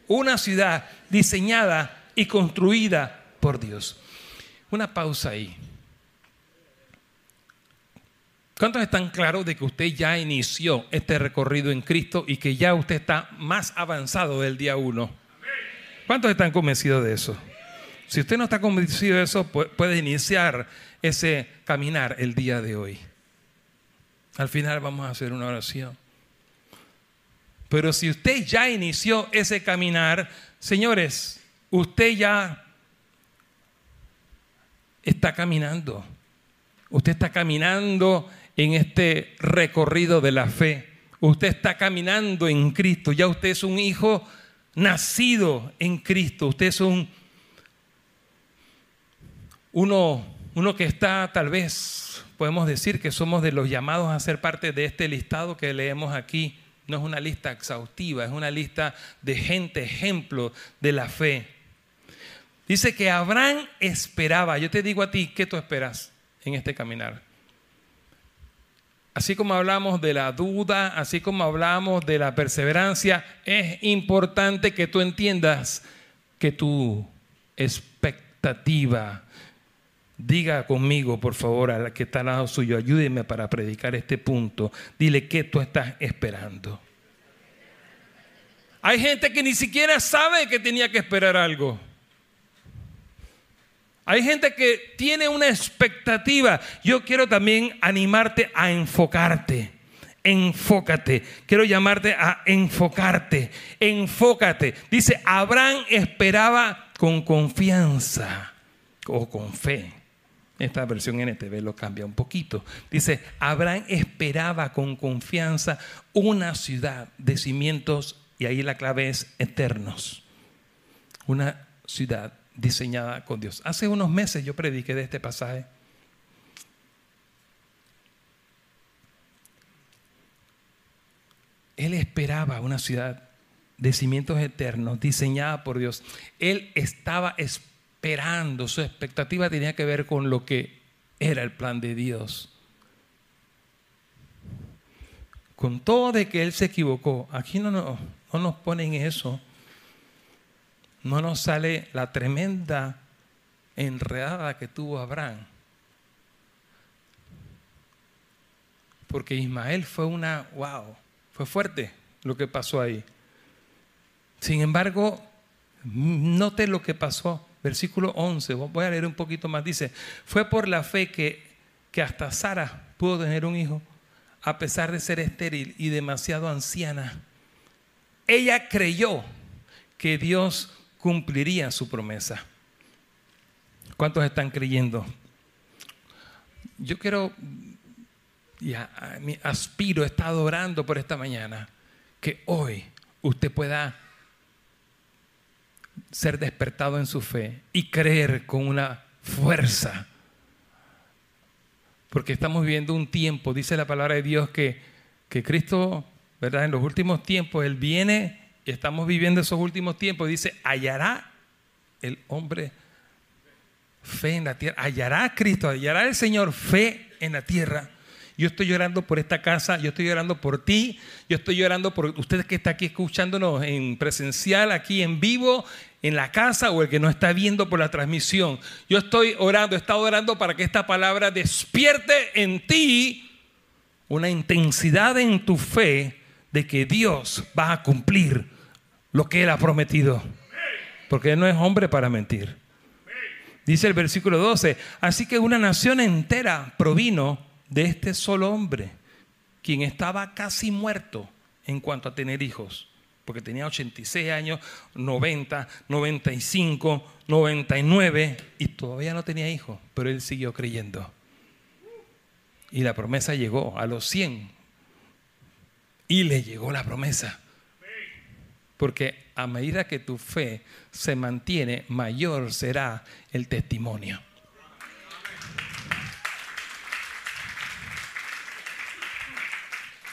Speaker 1: una ciudad diseñada y construida por Dios. Una pausa ahí. ¿Cuántos están claros de que usted ya inició este recorrido en Cristo y que ya usted está más avanzado del día uno? ¿Cuántos están convencidos de eso? Si usted no está convencido de eso, puede iniciar ese caminar el día de hoy. Al final vamos a hacer una oración. Pero si usted ya inició ese caminar, señores, usted ya está caminando. Usted está caminando en este recorrido de la fe. Usted está caminando en Cristo, ya usted es un hijo nacido en Cristo, usted es un uno, uno que está tal vez, podemos decir que somos de los llamados a ser parte de este listado que leemos aquí. No es una lista exhaustiva, es una lista de gente, ejemplo de la fe. Dice que Abraham esperaba. Yo te digo a ti, ¿qué tú esperas en este caminar? Así como hablamos de la duda, así como hablamos de la perseverancia, es importante que tú entiendas que tu expectativa, diga conmigo por favor a la que está al lado suyo, ayúdeme para predicar este punto, dile qué tú estás esperando. Hay gente que ni siquiera sabe que tenía que esperar algo. Hay gente que tiene una expectativa. Yo quiero también animarte a enfocarte. Enfócate. Quiero llamarte a enfocarte. Enfócate. Dice, Abraham esperaba con confianza o con fe. Esta versión NTV lo cambia un poquito. Dice, Abraham esperaba con confianza una ciudad de cimientos, y ahí la clave es eternos. Una ciudad diseñada con Dios. Hace unos meses yo prediqué de este pasaje. Él esperaba una ciudad de cimientos eternos, diseñada por Dios. Él estaba esperando, su expectativa tenía que ver con lo que era el plan de Dios. Con todo de que Él se equivocó, aquí no, no, no nos ponen eso no nos sale la tremenda enredada que tuvo Abraham. Porque Ismael fue una, wow, fue fuerte lo que pasó ahí. Sin embargo, note lo que pasó. Versículo 11, voy a leer un poquito más. Dice, fue por la fe que, que hasta Sara pudo tener un hijo, a pesar de ser estéril y demasiado anciana. Ella creyó que Dios cumpliría su promesa. ¿Cuántos están creyendo? Yo quiero, y aspiro, he estado orando por esta mañana, que hoy usted pueda ser despertado en su fe y creer con una fuerza. Porque estamos viviendo un tiempo, dice la palabra de Dios, que, que Cristo, ¿verdad? En los últimos tiempos, Él viene y estamos viviendo esos últimos tiempos. Dice, hallará el hombre fe en la tierra. Hallará Cristo, hallará el Señor fe en la tierra. Yo estoy llorando por esta casa, yo estoy llorando por ti, yo estoy llorando por ustedes que están aquí escuchándonos en presencial, aquí en vivo, en la casa o el que no está viendo por la transmisión. Yo estoy orando, he estado orando para que esta palabra despierte en ti una intensidad en tu fe de que Dios va a cumplir lo que Él ha prometido. Porque Él no es hombre para mentir. Dice el versículo 12, así que una nación entera provino de este solo hombre, quien estaba casi muerto en cuanto a tener hijos, porque tenía 86 años, 90, 95, 99 y todavía no tenía hijos, pero él siguió creyendo. Y la promesa llegó a los 100 y le llegó la promesa. Porque a medida que tu fe se mantiene, mayor será el testimonio.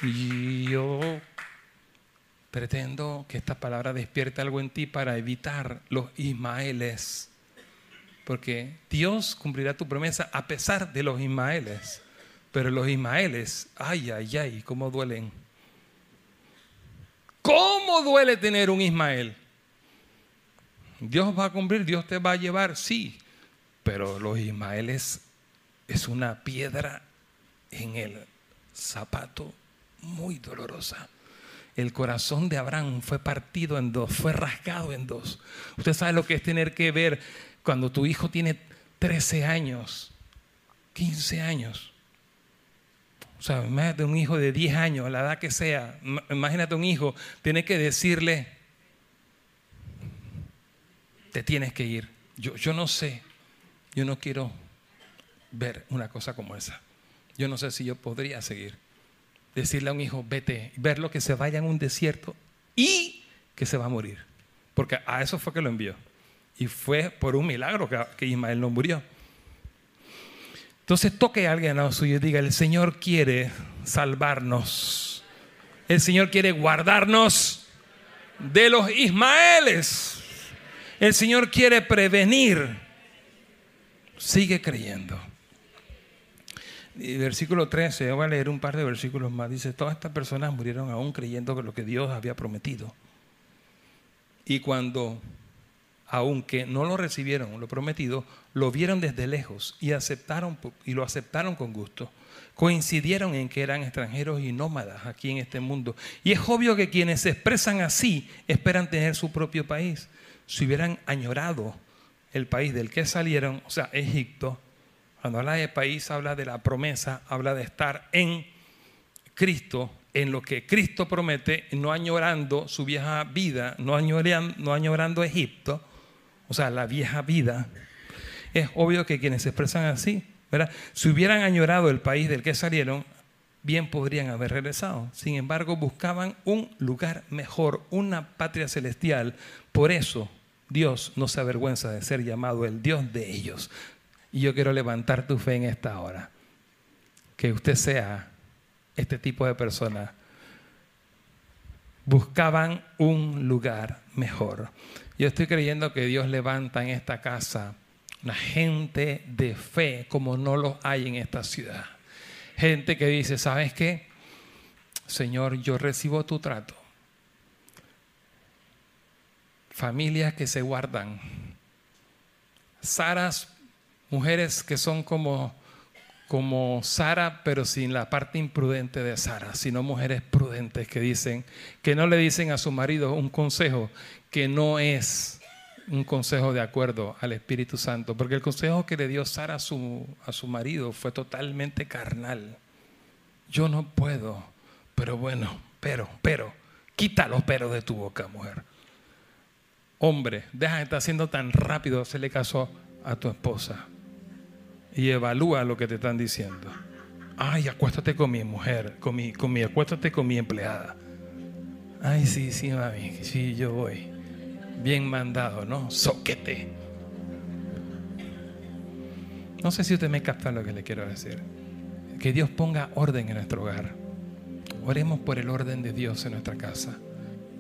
Speaker 1: Y yo pretendo que esta palabra despierte algo en ti para evitar los Ismaeles. Porque Dios cumplirá tu promesa a pesar de los Ismaeles. Pero los Ismaeles, ay, ay, ay, cómo duelen. ¿Cómo duele tener un Ismael? Dios va a cumplir, Dios te va a llevar, sí, pero los Ismaeles es una piedra en el zapato muy dolorosa. El corazón de Abraham fue partido en dos, fue rasgado en dos. Usted sabe lo que es tener que ver cuando tu hijo tiene 13 años, 15 años, o sea, imagínate un hijo de 10 años, la edad que sea, imagínate un hijo, tiene que decirle, te tienes que ir. Yo, yo no sé, yo no quiero ver una cosa como esa. Yo no sé si yo podría seguir. Decirle a un hijo, vete, verlo que se vaya en un desierto y que se va a morir. Porque a eso fue que lo envió. Y fue por un milagro que, que Ismael no murió. Entonces toque a alguien a lo suyo y diga, el Señor quiere salvarnos. El Señor quiere guardarnos de los Ismaeles. El Señor quiere prevenir. Sigue creyendo. Y versículo 13, voy a leer un par de versículos más. Dice, todas estas personas murieron aún creyendo que lo que Dios había prometido. Y cuando aunque no lo recibieron lo prometido, lo vieron desde lejos y, aceptaron, y lo aceptaron con gusto. Coincidieron en que eran extranjeros y nómadas aquí en este mundo. Y es obvio que quienes se expresan así esperan tener su propio país. Si hubieran añorado el país del que salieron, o sea, Egipto, cuando habla de país habla de la promesa, habla de estar en Cristo, en lo que Cristo promete, no añorando su vieja vida, no añorando, no añorando Egipto, o sea, la vieja vida, es obvio que quienes se expresan así, ¿verdad? Si hubieran añorado el país del que salieron, bien podrían haber regresado. Sin embargo, buscaban un lugar mejor, una patria celestial. Por eso Dios no se avergüenza de ser llamado el Dios de ellos. Y yo quiero levantar tu fe en esta hora. Que usted sea este tipo de persona. Buscaban un lugar mejor. Yo estoy creyendo que Dios levanta en esta casa una gente de fe como no lo hay en esta ciudad. Gente que dice, ¿sabes qué? Señor, yo recibo tu trato. Familias que se guardan. Saras, mujeres que son como, como Sara, pero sin la parte imprudente de Sara, sino mujeres prudentes que dicen, que no le dicen a su marido un consejo que no es un consejo de acuerdo al Espíritu Santo, porque el consejo que le dio Sara a su, a su marido fue totalmente carnal. Yo no puedo, pero bueno, pero, pero, quita los peros de tu boca, mujer. Hombre, deja de estar siendo tan rápido hacerle caso a tu esposa y evalúa lo que te están diciendo. Ay, acuéstate con mi mujer, con mi, con mi, acuéstate con mi empleada. Ay, sí, sí, mami, sí, yo voy. Bien mandado, ¿no? Soquete. No sé si usted me capta lo que le quiero decir. Que Dios ponga orden en nuestro hogar. Oremos por el orden de Dios en nuestra casa.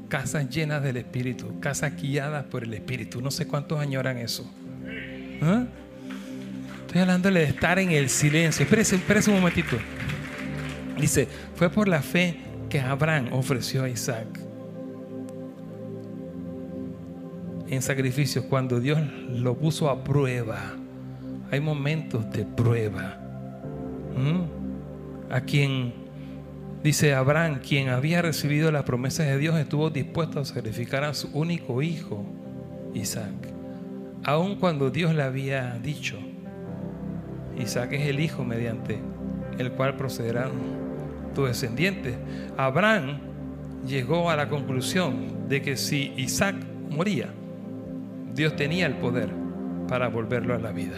Speaker 1: Casas llenas del Espíritu, casas guiadas por el Espíritu. No sé cuántos añoran eso. ¿Ah? Estoy hablándole de estar en el silencio. Espérese, espérese un momentito. Dice, fue por la fe que Abraham ofreció a Isaac en sacrificios cuando Dios lo puso a prueba. Hay momentos de prueba. A quien dice Abraham, quien había recibido las promesas de Dios, estuvo dispuesto a sacrificar a su único hijo, Isaac. Aun cuando Dios le había dicho, Isaac es el hijo mediante el cual procederán tus descendientes. Abraham llegó a la conclusión de que si Isaac moría, Dios tenía el poder para volverlo a la vida.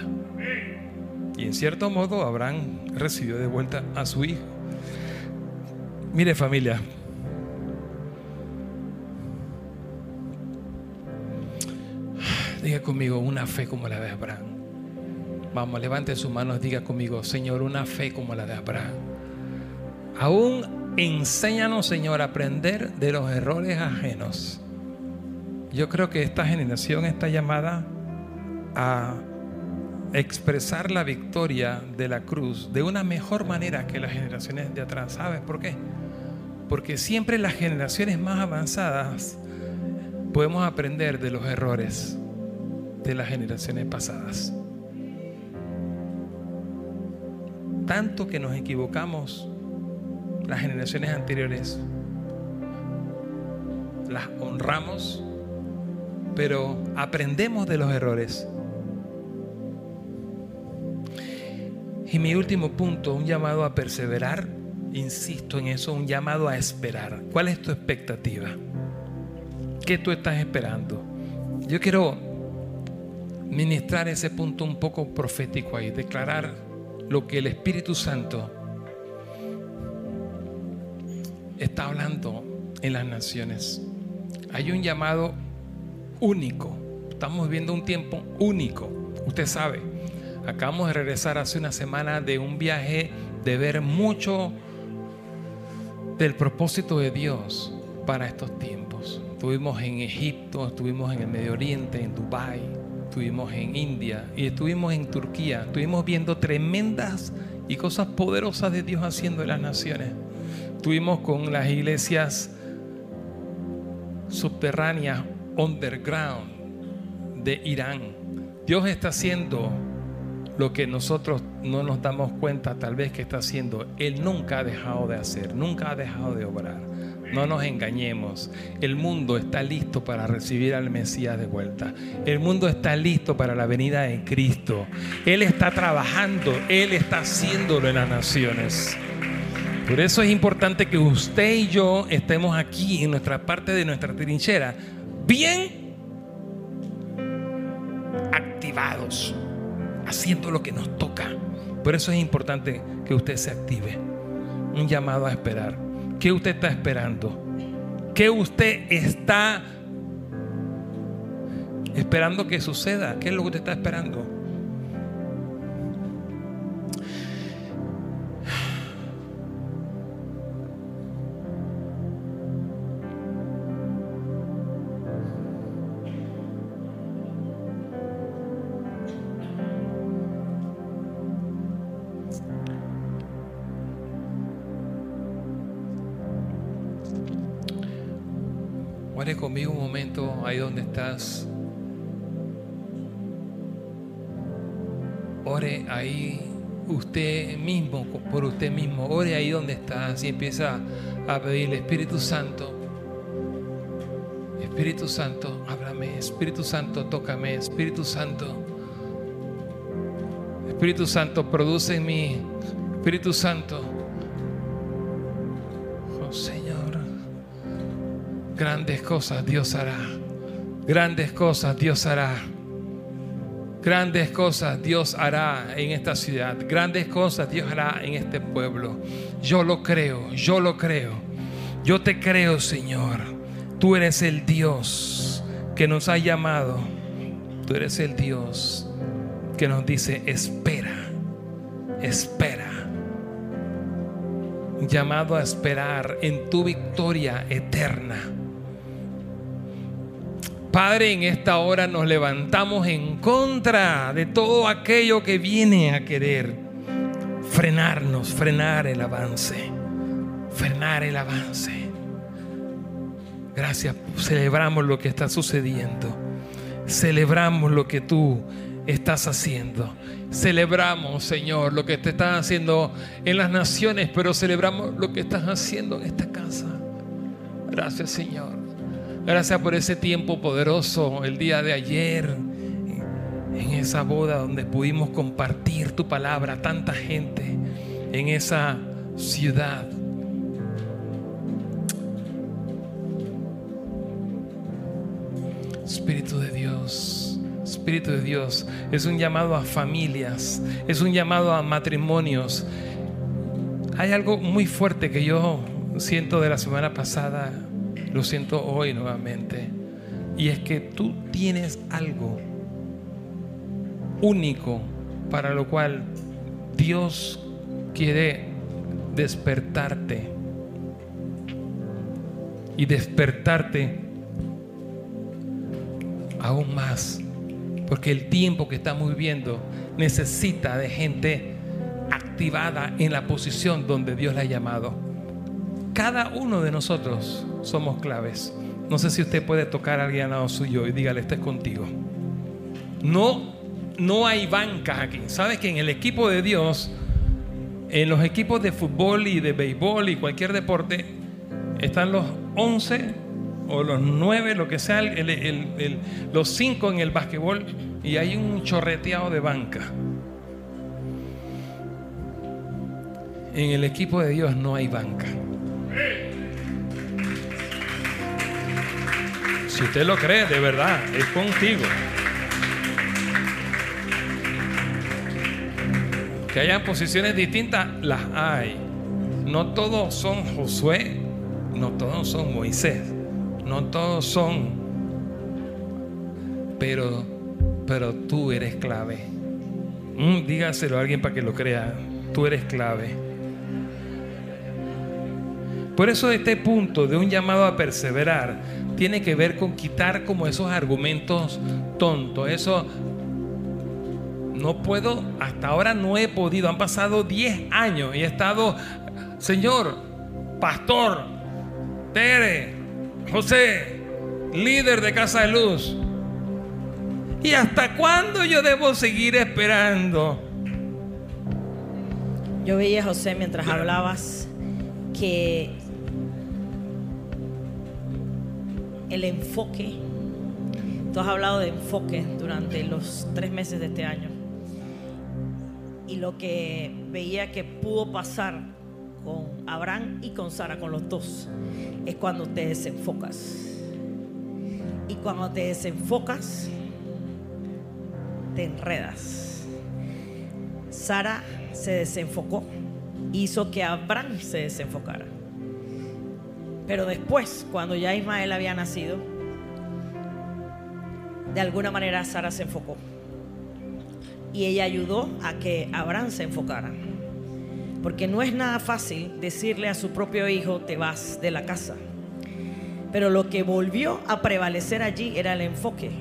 Speaker 1: Y en cierto modo Abraham recibió de vuelta a su hijo. Mire familia, diga conmigo una fe como la de Abraham. Vamos, levante sus manos, diga conmigo, Señor, una fe como la de Abraham. Aún enséñanos, Señor, a aprender de los errores ajenos. Yo creo que esta generación está llamada a expresar la victoria de la cruz de una mejor manera que las generaciones de atrás. ¿Sabes por qué? Porque siempre las generaciones más avanzadas podemos aprender de los errores de las generaciones pasadas. tanto que nos equivocamos, las generaciones anteriores las honramos, pero aprendemos de los errores. Y mi último punto, un llamado a perseverar, insisto en eso, un llamado a esperar. ¿Cuál es tu expectativa? ¿Qué tú estás esperando? Yo quiero ministrar ese punto un poco profético ahí, declarar lo que el Espíritu Santo está hablando en las naciones. Hay un llamado único. Estamos viviendo un tiempo único. Usted sabe, acabamos de regresar hace una semana de un viaje de ver mucho del propósito de Dios para estos tiempos. Estuvimos en Egipto, estuvimos en el Medio Oriente, en Dubái, estuvimos en India y estuvimos en Turquía. Estuvimos viendo tremendas y cosas poderosas de Dios haciendo en las naciones. Estuvimos con las iglesias subterráneas, underground de Irán. Dios está haciendo lo que nosotros no nos damos cuenta tal vez que está haciendo. Él nunca ha dejado de hacer, nunca ha dejado de obrar. No nos engañemos. El mundo está listo para recibir al Mesías de vuelta. El mundo está listo para la venida de Cristo. Él está trabajando, Él está haciéndolo en las naciones. Por eso es importante que usted y yo estemos aquí en nuestra parte de nuestra trinchera, bien activados, haciendo lo que nos toca. Por eso es importante que usted se active. Un llamado a esperar. ¿Qué usted está esperando? ¿Qué usted está esperando que suceda? ¿Qué es lo que usted está esperando? Ahí donde estás. Ore ahí usted mismo, por usted mismo. Ore ahí donde está, y empieza a pedirle, Espíritu Santo, Espíritu Santo, háblame, Espíritu Santo, tócame, Espíritu Santo. Espíritu Santo, produce en mí, Espíritu Santo. Oh Señor, grandes cosas Dios hará, grandes cosas Dios hará. Grandes cosas Dios hará en esta ciudad. Grandes cosas Dios hará en este pueblo. Yo lo creo, yo lo creo. Yo te creo, Señor. Tú eres el Dios que nos ha llamado. Tú eres el Dios que nos dice, espera, espera. Llamado a esperar en tu victoria eterna. Padre, en esta hora nos levantamos en contra de todo aquello que viene a querer frenarnos, frenar el avance, frenar el avance. Gracias, celebramos lo que está sucediendo, celebramos lo que tú estás haciendo. Celebramos, Señor, lo que te estás haciendo en las naciones, pero celebramos lo que estás haciendo en esta casa. Gracias, Señor. Gracias por ese tiempo poderoso el día de ayer, en esa boda donde pudimos compartir tu palabra, tanta gente en esa ciudad. Espíritu de Dios, Espíritu de Dios, es un llamado a familias, es un llamado a matrimonios. Hay algo muy fuerte que yo siento de la semana pasada lo siento hoy nuevamente. Y es que tú tienes algo único para lo cual Dios quiere despertarte. Y despertarte aún más. Porque el tiempo que estamos viviendo necesita de gente activada en la posición donde Dios la ha llamado. Cada uno de nosotros somos claves. No sé si usted puede tocar a alguien al lado suyo y dígale, este es contigo. No, no hay bancas aquí. ¿Sabes que en el equipo de Dios, en los equipos de fútbol y de béisbol y cualquier deporte, están los 11 o los 9, lo que sea, los 5 en el básquetbol y hay un chorreteado de banca. En el equipo de Dios no hay banca. Si usted lo cree, de verdad, es contigo. Que haya posiciones distintas, las hay. No todos son Josué, no todos son Moisés, no todos son. Pero, pero tú eres clave. Mm, dígaselo a alguien para que lo crea. Tú eres clave. Por eso este punto de un llamado a perseverar tiene que ver con quitar como esos argumentos tontos, eso no puedo, hasta ahora no he podido, han pasado 10 años y he estado, Señor, pastor, Tere, José, líder de Casa de Luz. ¿Y hasta cuándo yo debo seguir esperando?
Speaker 2: Yo veía José mientras hablabas que el enfoque. Tú has hablado de enfoque durante los tres meses de este año. Y lo que veía que pudo pasar con Abraham y con Sara, con los dos, es cuando te desenfocas. Y cuando te desenfocas, te enredas. Sara se desenfocó, hizo que Abraham se desenfocara. Pero después, cuando ya Ismael había nacido, de alguna manera Sara se enfocó. Y ella ayudó a que Abraham se enfocara. Porque no es nada fácil decirle a su propio hijo, te vas de la casa. Pero lo que volvió a prevalecer allí era el enfoque.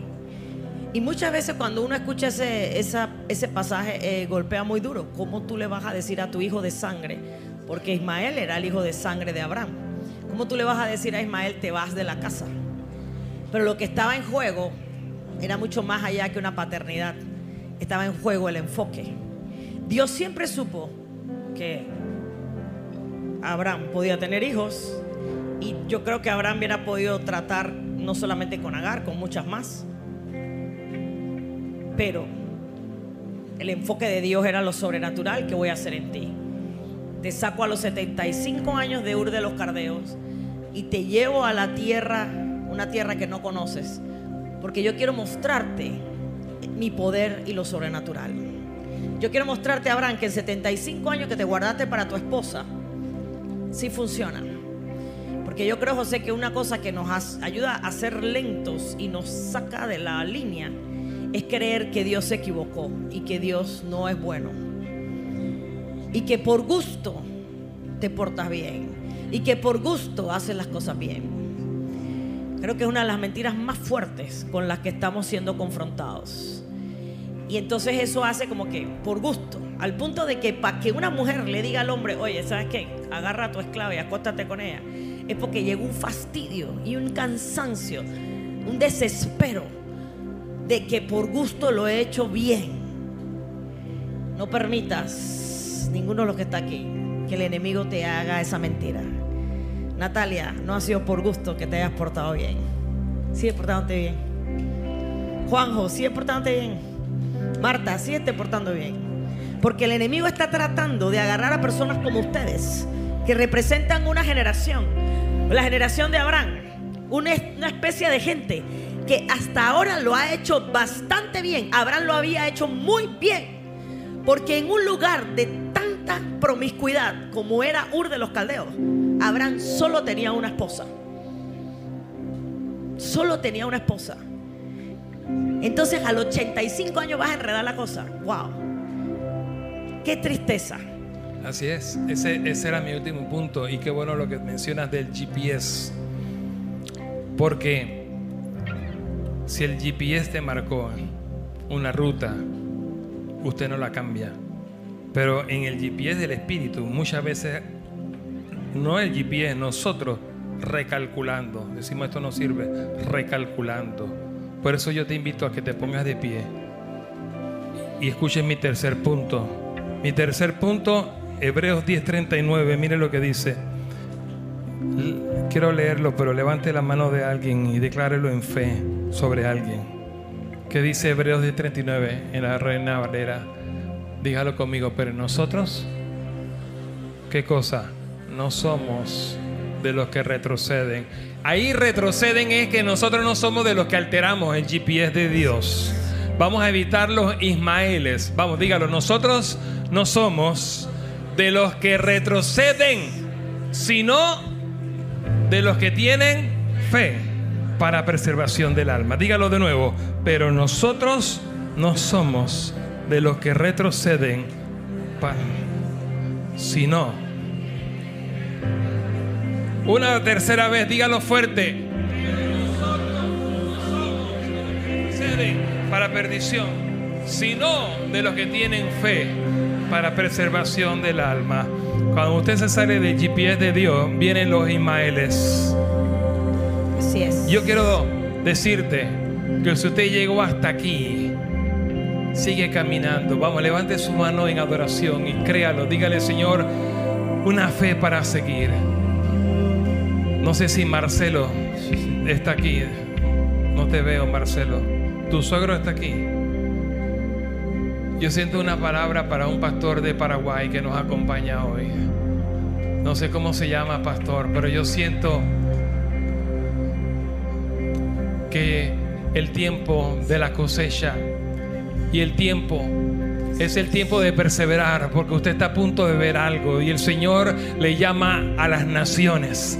Speaker 2: Y muchas veces cuando uno escucha ese, ese pasaje, eh, golpea muy duro. ¿Cómo tú le vas a decir a tu hijo de sangre? Porque Ismael era el hijo de sangre de Abraham. ¿Cómo tú le vas a decir a Ismael, te vas de la casa? Pero lo que estaba en juego era mucho más allá que una paternidad. Estaba en juego el enfoque. Dios siempre supo que Abraham podía tener hijos y yo creo que Abraham hubiera podido tratar no solamente con Agar, con muchas más. Pero el enfoque de Dios era lo sobrenatural que voy a hacer en ti. Te saco a los 75 años de Ur de los Cardeos y te llevo a la tierra, una tierra que no conoces, porque yo quiero mostrarte mi poder y lo sobrenatural. Yo quiero mostrarte, Abraham, que en 75 años que te guardaste para tu esposa, sí funciona. Porque yo creo, José, que una cosa que nos ayuda a ser lentos y nos saca de la línea es creer que Dios se equivocó y que Dios no es bueno. Y que por gusto te portas bien. Y que por gusto haces las cosas bien. Creo que es una de las mentiras más fuertes con las que estamos siendo confrontados. Y entonces eso hace como que por gusto, al punto de que para que una mujer le diga al hombre, oye, ¿sabes qué? Agarra tu esclava y acuéstate con ella. Es porque llegó un fastidio y un cansancio, un desespero de que por gusto lo he hecho bien. No permitas, ninguno de los que está aquí, que el enemigo te haga esa mentira. Natalia, no ha sido por gusto que te hayas portado bien. Sigue portándote bien. Juanjo, sigue portándote bien. Marta, sigue te portando bien. Porque el enemigo está tratando de agarrar a personas como ustedes, que representan una generación, la generación de Abraham, una, una especie de gente que hasta ahora lo ha hecho bastante bien. Abraham lo había hecho muy bien. Porque en un lugar de promiscuidad como era Ur de los Caldeos, Abraham solo tenía una esposa. Solo tenía una esposa. Entonces al 85 años vas a enredar la cosa. ¡Wow! ¡Qué tristeza!
Speaker 1: Así es, ese, ese era mi último punto y qué bueno lo que mencionas del GPS. Porque si el GPS te marcó una ruta, usted no la cambia. Pero en el GPS del espíritu, muchas veces, no el GPS, nosotros recalculando. Decimos esto no sirve, recalculando. Por eso yo te invito a que te pongas de pie y escuchen mi tercer punto. Mi tercer punto, Hebreos 10:39, mire lo que dice. Quiero leerlo, pero levante la mano de alguien y declárelo en fe sobre alguien. ¿Qué dice Hebreos 10:39 en la Reina Valera? Dígalo conmigo, pero nosotros, ¿qué cosa? No somos de los que retroceden. Ahí retroceden es que nosotros no somos de los que alteramos el GPS de Dios. Vamos a evitar los Ismaeles. Vamos, dígalo, nosotros no somos de los que retroceden, sino de los que tienen fe para preservación del alma. Dígalo de nuevo, pero nosotros no somos de los que retroceden, sino una tercera vez, dígalo fuerte. para perdición, sino de los que tienen fe para preservación del alma. Cuando usted se sale del GPS de Dios, vienen los Ismaeles.
Speaker 2: Así es.
Speaker 1: Yo quiero decirte que si usted llegó hasta aquí, sigue caminando. Vamos, levante su mano en adoración y créalo. Dígale, Señor, una fe para seguir. No sé si Marcelo está aquí. No te veo, Marcelo. Tu suegro está aquí. Yo siento una palabra para un pastor de Paraguay que nos acompaña hoy. No sé cómo se llama pastor, pero yo siento que el tiempo de la cosecha y el tiempo es el tiempo de perseverar porque usted está a punto de ver algo y el Señor le llama a las naciones.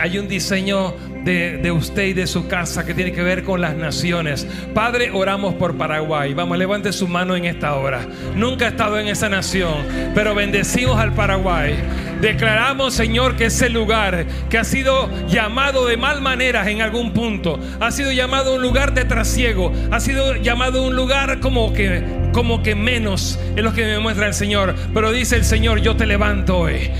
Speaker 1: hay un diseño de, usted y de su casa que tiene que ver con las naciones. Padre, oramos por Paraguay. Vamos, levante su mano en esta hora. Nunca he estado en esa nación, pero bendecimos al Paraguay. Declaramos, Señor, que ese lugar que ha sido llamado de mal manera en algún punto, ha sido llamado un lugar de trasiego, ha sido llamado un lugar como que como que menos es lo que me muestra el Señor. Pero dice el Señor, yo te levanto hoy.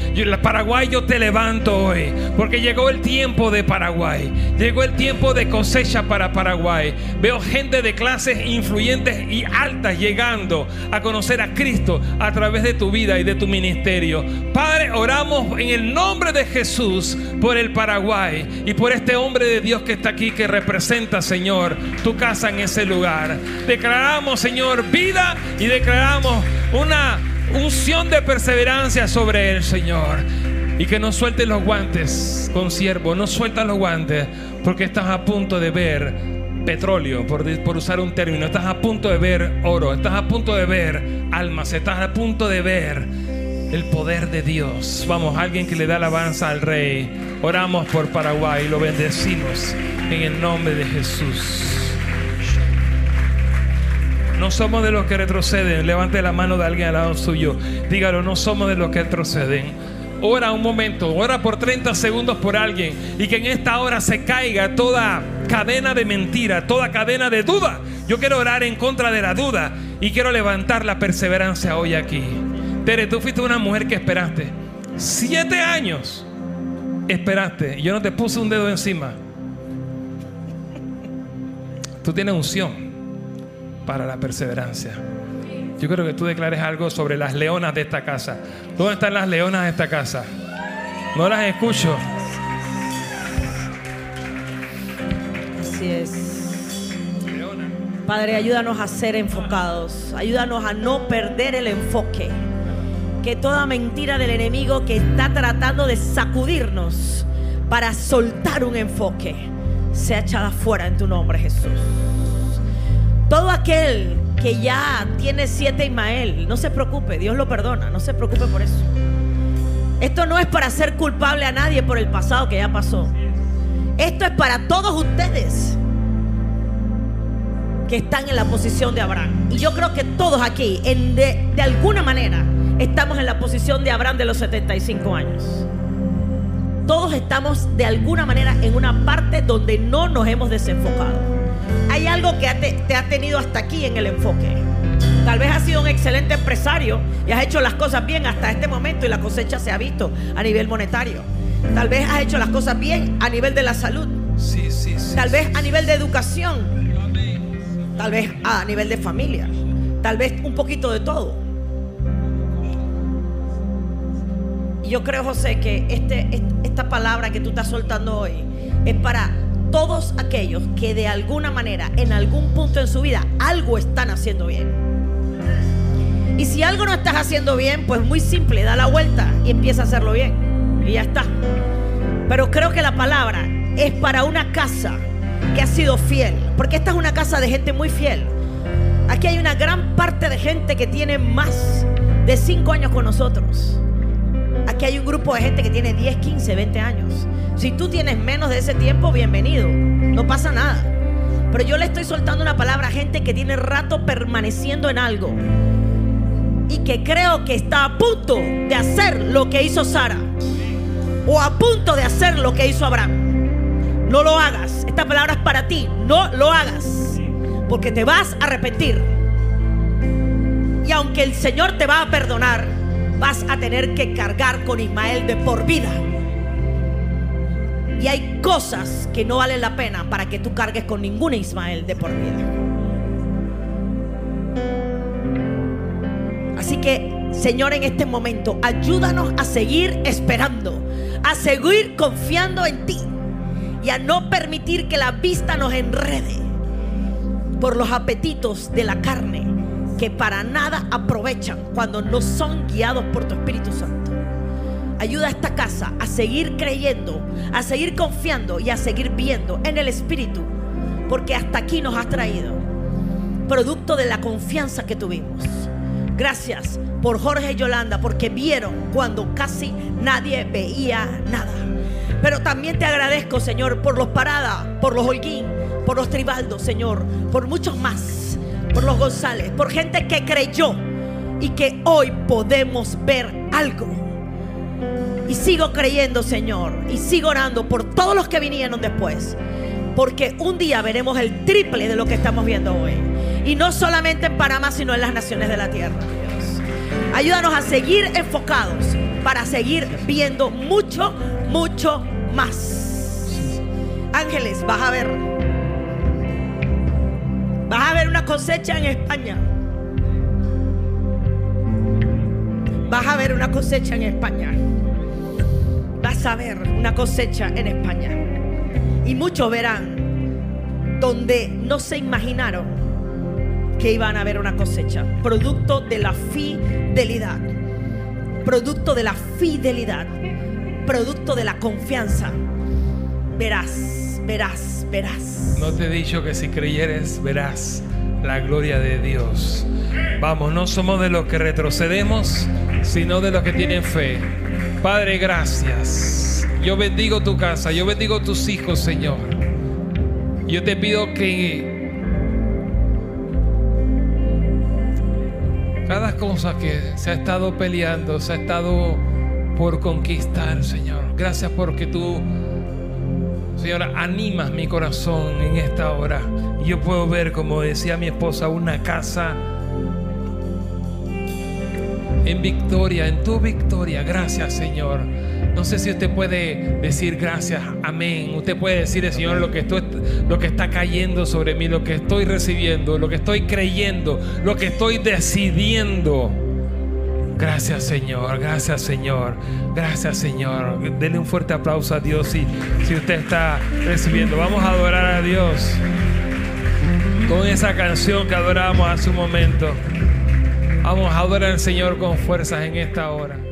Speaker 1: Paraguay, yo te levanto hoy. Porque llegó el tiempo de Paraguay. Llegó el tiempo de cosecha para Paraguay. Veo gente de clases influyentes y altas llegando a conocer a Cristo a través de tu vida y de tu ministerio. Padre, oramos en el nombre de Jesús por el Paraguay y por este hombre de Dios que está aquí que representa, Señor, tu casa en ese lugar. Declaramos, Señor, vida y declaramos una unción de perseverancia sobre él, Señor. Y que no sueltes los guantes, con siervo, no sueltas los guantes, porque estás a punto de ver petróleo, por, por, usar un término, estás a punto de ver oro, estás a punto de ver almas, estás a punto de ver el poder de Dios. Vamos, alguien que le da alabanza al Rey. Oramos por Paraguay, lo bendecimos en el nombre de Jesús. No somos de los que retroceden. Levante la mano de alguien al lado suyo. Dígalo, no somos de los que retroceden. Ora un momento, ora por 30 segundos por alguien y que en esta hora se caiga toda cadena de mentira, toda cadena de duda. Yo quiero orar en contra de la duda y quiero levantar la perseverancia hoy aquí. Tere, tú fuiste una mujer que esperaste. Siete años esperaste. Yo no te puse un dedo encima. Tú tienes unción para la perseverancia. Yo quiero que tú declares algo sobre las leonas de esta casa. ¿Dónde están las leonas de esta casa? No las escucho.
Speaker 2: Así es. Padre, ayúdanos a ser enfocados. Ayúdanos a no perder el enfoque. Que toda mentira del enemigo que está tratando de sacudirnos para soltar un enfoque sea echada fuera en tu nombre, Jesús. Todo aquel que ya tiene siete Ismael, no se preocupe, Dios lo perdona, no se preocupe por eso. Esto no es para ser culpable a nadie por el pasado que ya pasó. Esto es para todos ustedes que están en la posición de Abraham. Y yo creo que todos aquí, en de, de alguna manera, estamos en la posición de Abraham de los 75 años. Todos estamos de alguna manera en una parte donde no nos hemos desenfocado hay algo que te, ha tenido hasta aquí en el enfoque. Tal vez has sido un excelente empresario y has hecho las cosas bien hasta este momento y la cosecha se ha visto a nivel monetario. Tal vez has hecho las cosas bien a nivel de la salud.
Speaker 1: Sí, sí, sí,
Speaker 2: Tal vez a nivel de educación. Tal vez a nivel de familia. Tal vez un poquito de todo. Y yo creo, José, que este, esta palabra que tú estás soltando hoy es para todos aquellos que de alguna manera, en algún punto en su vida, algo están haciendo bien. Y si algo no estás haciendo bien, pues muy simple, da la vuelta y empieza a hacerlo bien. Y ya está. Pero creo que la palabra es para una casa que ha sido fiel. Porque esta es una casa de gente muy fiel. Aquí hay una gran parte de gente que tiene más de 5 años con nosotros. Aquí hay un grupo de gente que tiene 10, 15, 20 años. Si tú tienes menos de ese tiempo, bienvenido. No pasa nada. Pero yo le estoy soltando una palabra a gente que tiene rato permaneciendo en algo. Y que creo que está a punto de hacer lo que hizo Sara. O a punto de hacer lo que hizo Abraham. No lo hagas. Esta palabra es para ti. No lo hagas. Porque te vas a arrepentir. Y aunque el Señor te va a perdonar, vas a tener que cargar con Ismael de por vida. Y hay cosas que no valen la pena para que tú cargues con ningún Ismael de por vida. Así que, Señor, en este momento, ayúdanos a seguir esperando, a seguir confiando en ti y a no permitir que la vista nos enrede por los apetitos de la carne que para nada aprovechan cuando no son guiados por tu Espíritu Santo. Ayuda a esta casa a seguir creyendo, a seguir confiando y a seguir viendo en el Espíritu. Porque hasta aquí nos has traído. Producto de la confianza que tuvimos. Gracias por Jorge y Yolanda porque vieron cuando casi nadie veía nada. Pero también te agradezco, Señor, por los Paradas, por los Holguín, por los Tribaldos, Señor, por muchos más, por los González, por gente que creyó y que hoy podemos ver algo y sigo creyendo, Señor. Y sigo orando por todos los que vinieron después. Porque un día veremos el triple de lo que estamos viendo hoy. Y no solamente en Panamá, sino en las naciones de la tierra. Ayúdanos a seguir enfocados para seguir viendo mucho, mucho más. Ángeles, vas a ver. Vas a ver una cosecha en España. Vas a ver una cosecha en España. Vas a ver una cosecha en España. Y muchos verán donde no se imaginaron que iban a ver una cosecha. Producto de la fidelidad. Producto de la fidelidad. Producto de la confianza. Verás, verás, verás.
Speaker 1: No te he dicho que si creyeres verás la gloria de Dios. Vamos, no somos de los que retrocedemos, sino de los que tienen fe. Padre, gracias. Yo bendigo tu casa, yo bendigo tus hijos, Señor. Yo te pido que cada cosa que se ha estado peleando, se ha estado por conquistar, Señor. Gracias porque tú, Señor, animas mi corazón en esta hora. Yo puedo ver, como decía mi esposa, una casa en victoria, en tu victoria. Gracias, Señor. No sé si usted puede decir gracias, amén. Usted puede decir, Señor, lo que, estoy, lo que está cayendo sobre mí, lo que estoy recibiendo, lo que estoy creyendo, lo que estoy decidiendo. Gracias, Señor. Gracias, Señor. Gracias, Señor. Denle un fuerte aplauso a Dios si, si usted está recibiendo. Vamos a adorar a Dios con esa canción que adoramos hace un momento. Vamos a adorar al Señor con fuerzas en esta hora.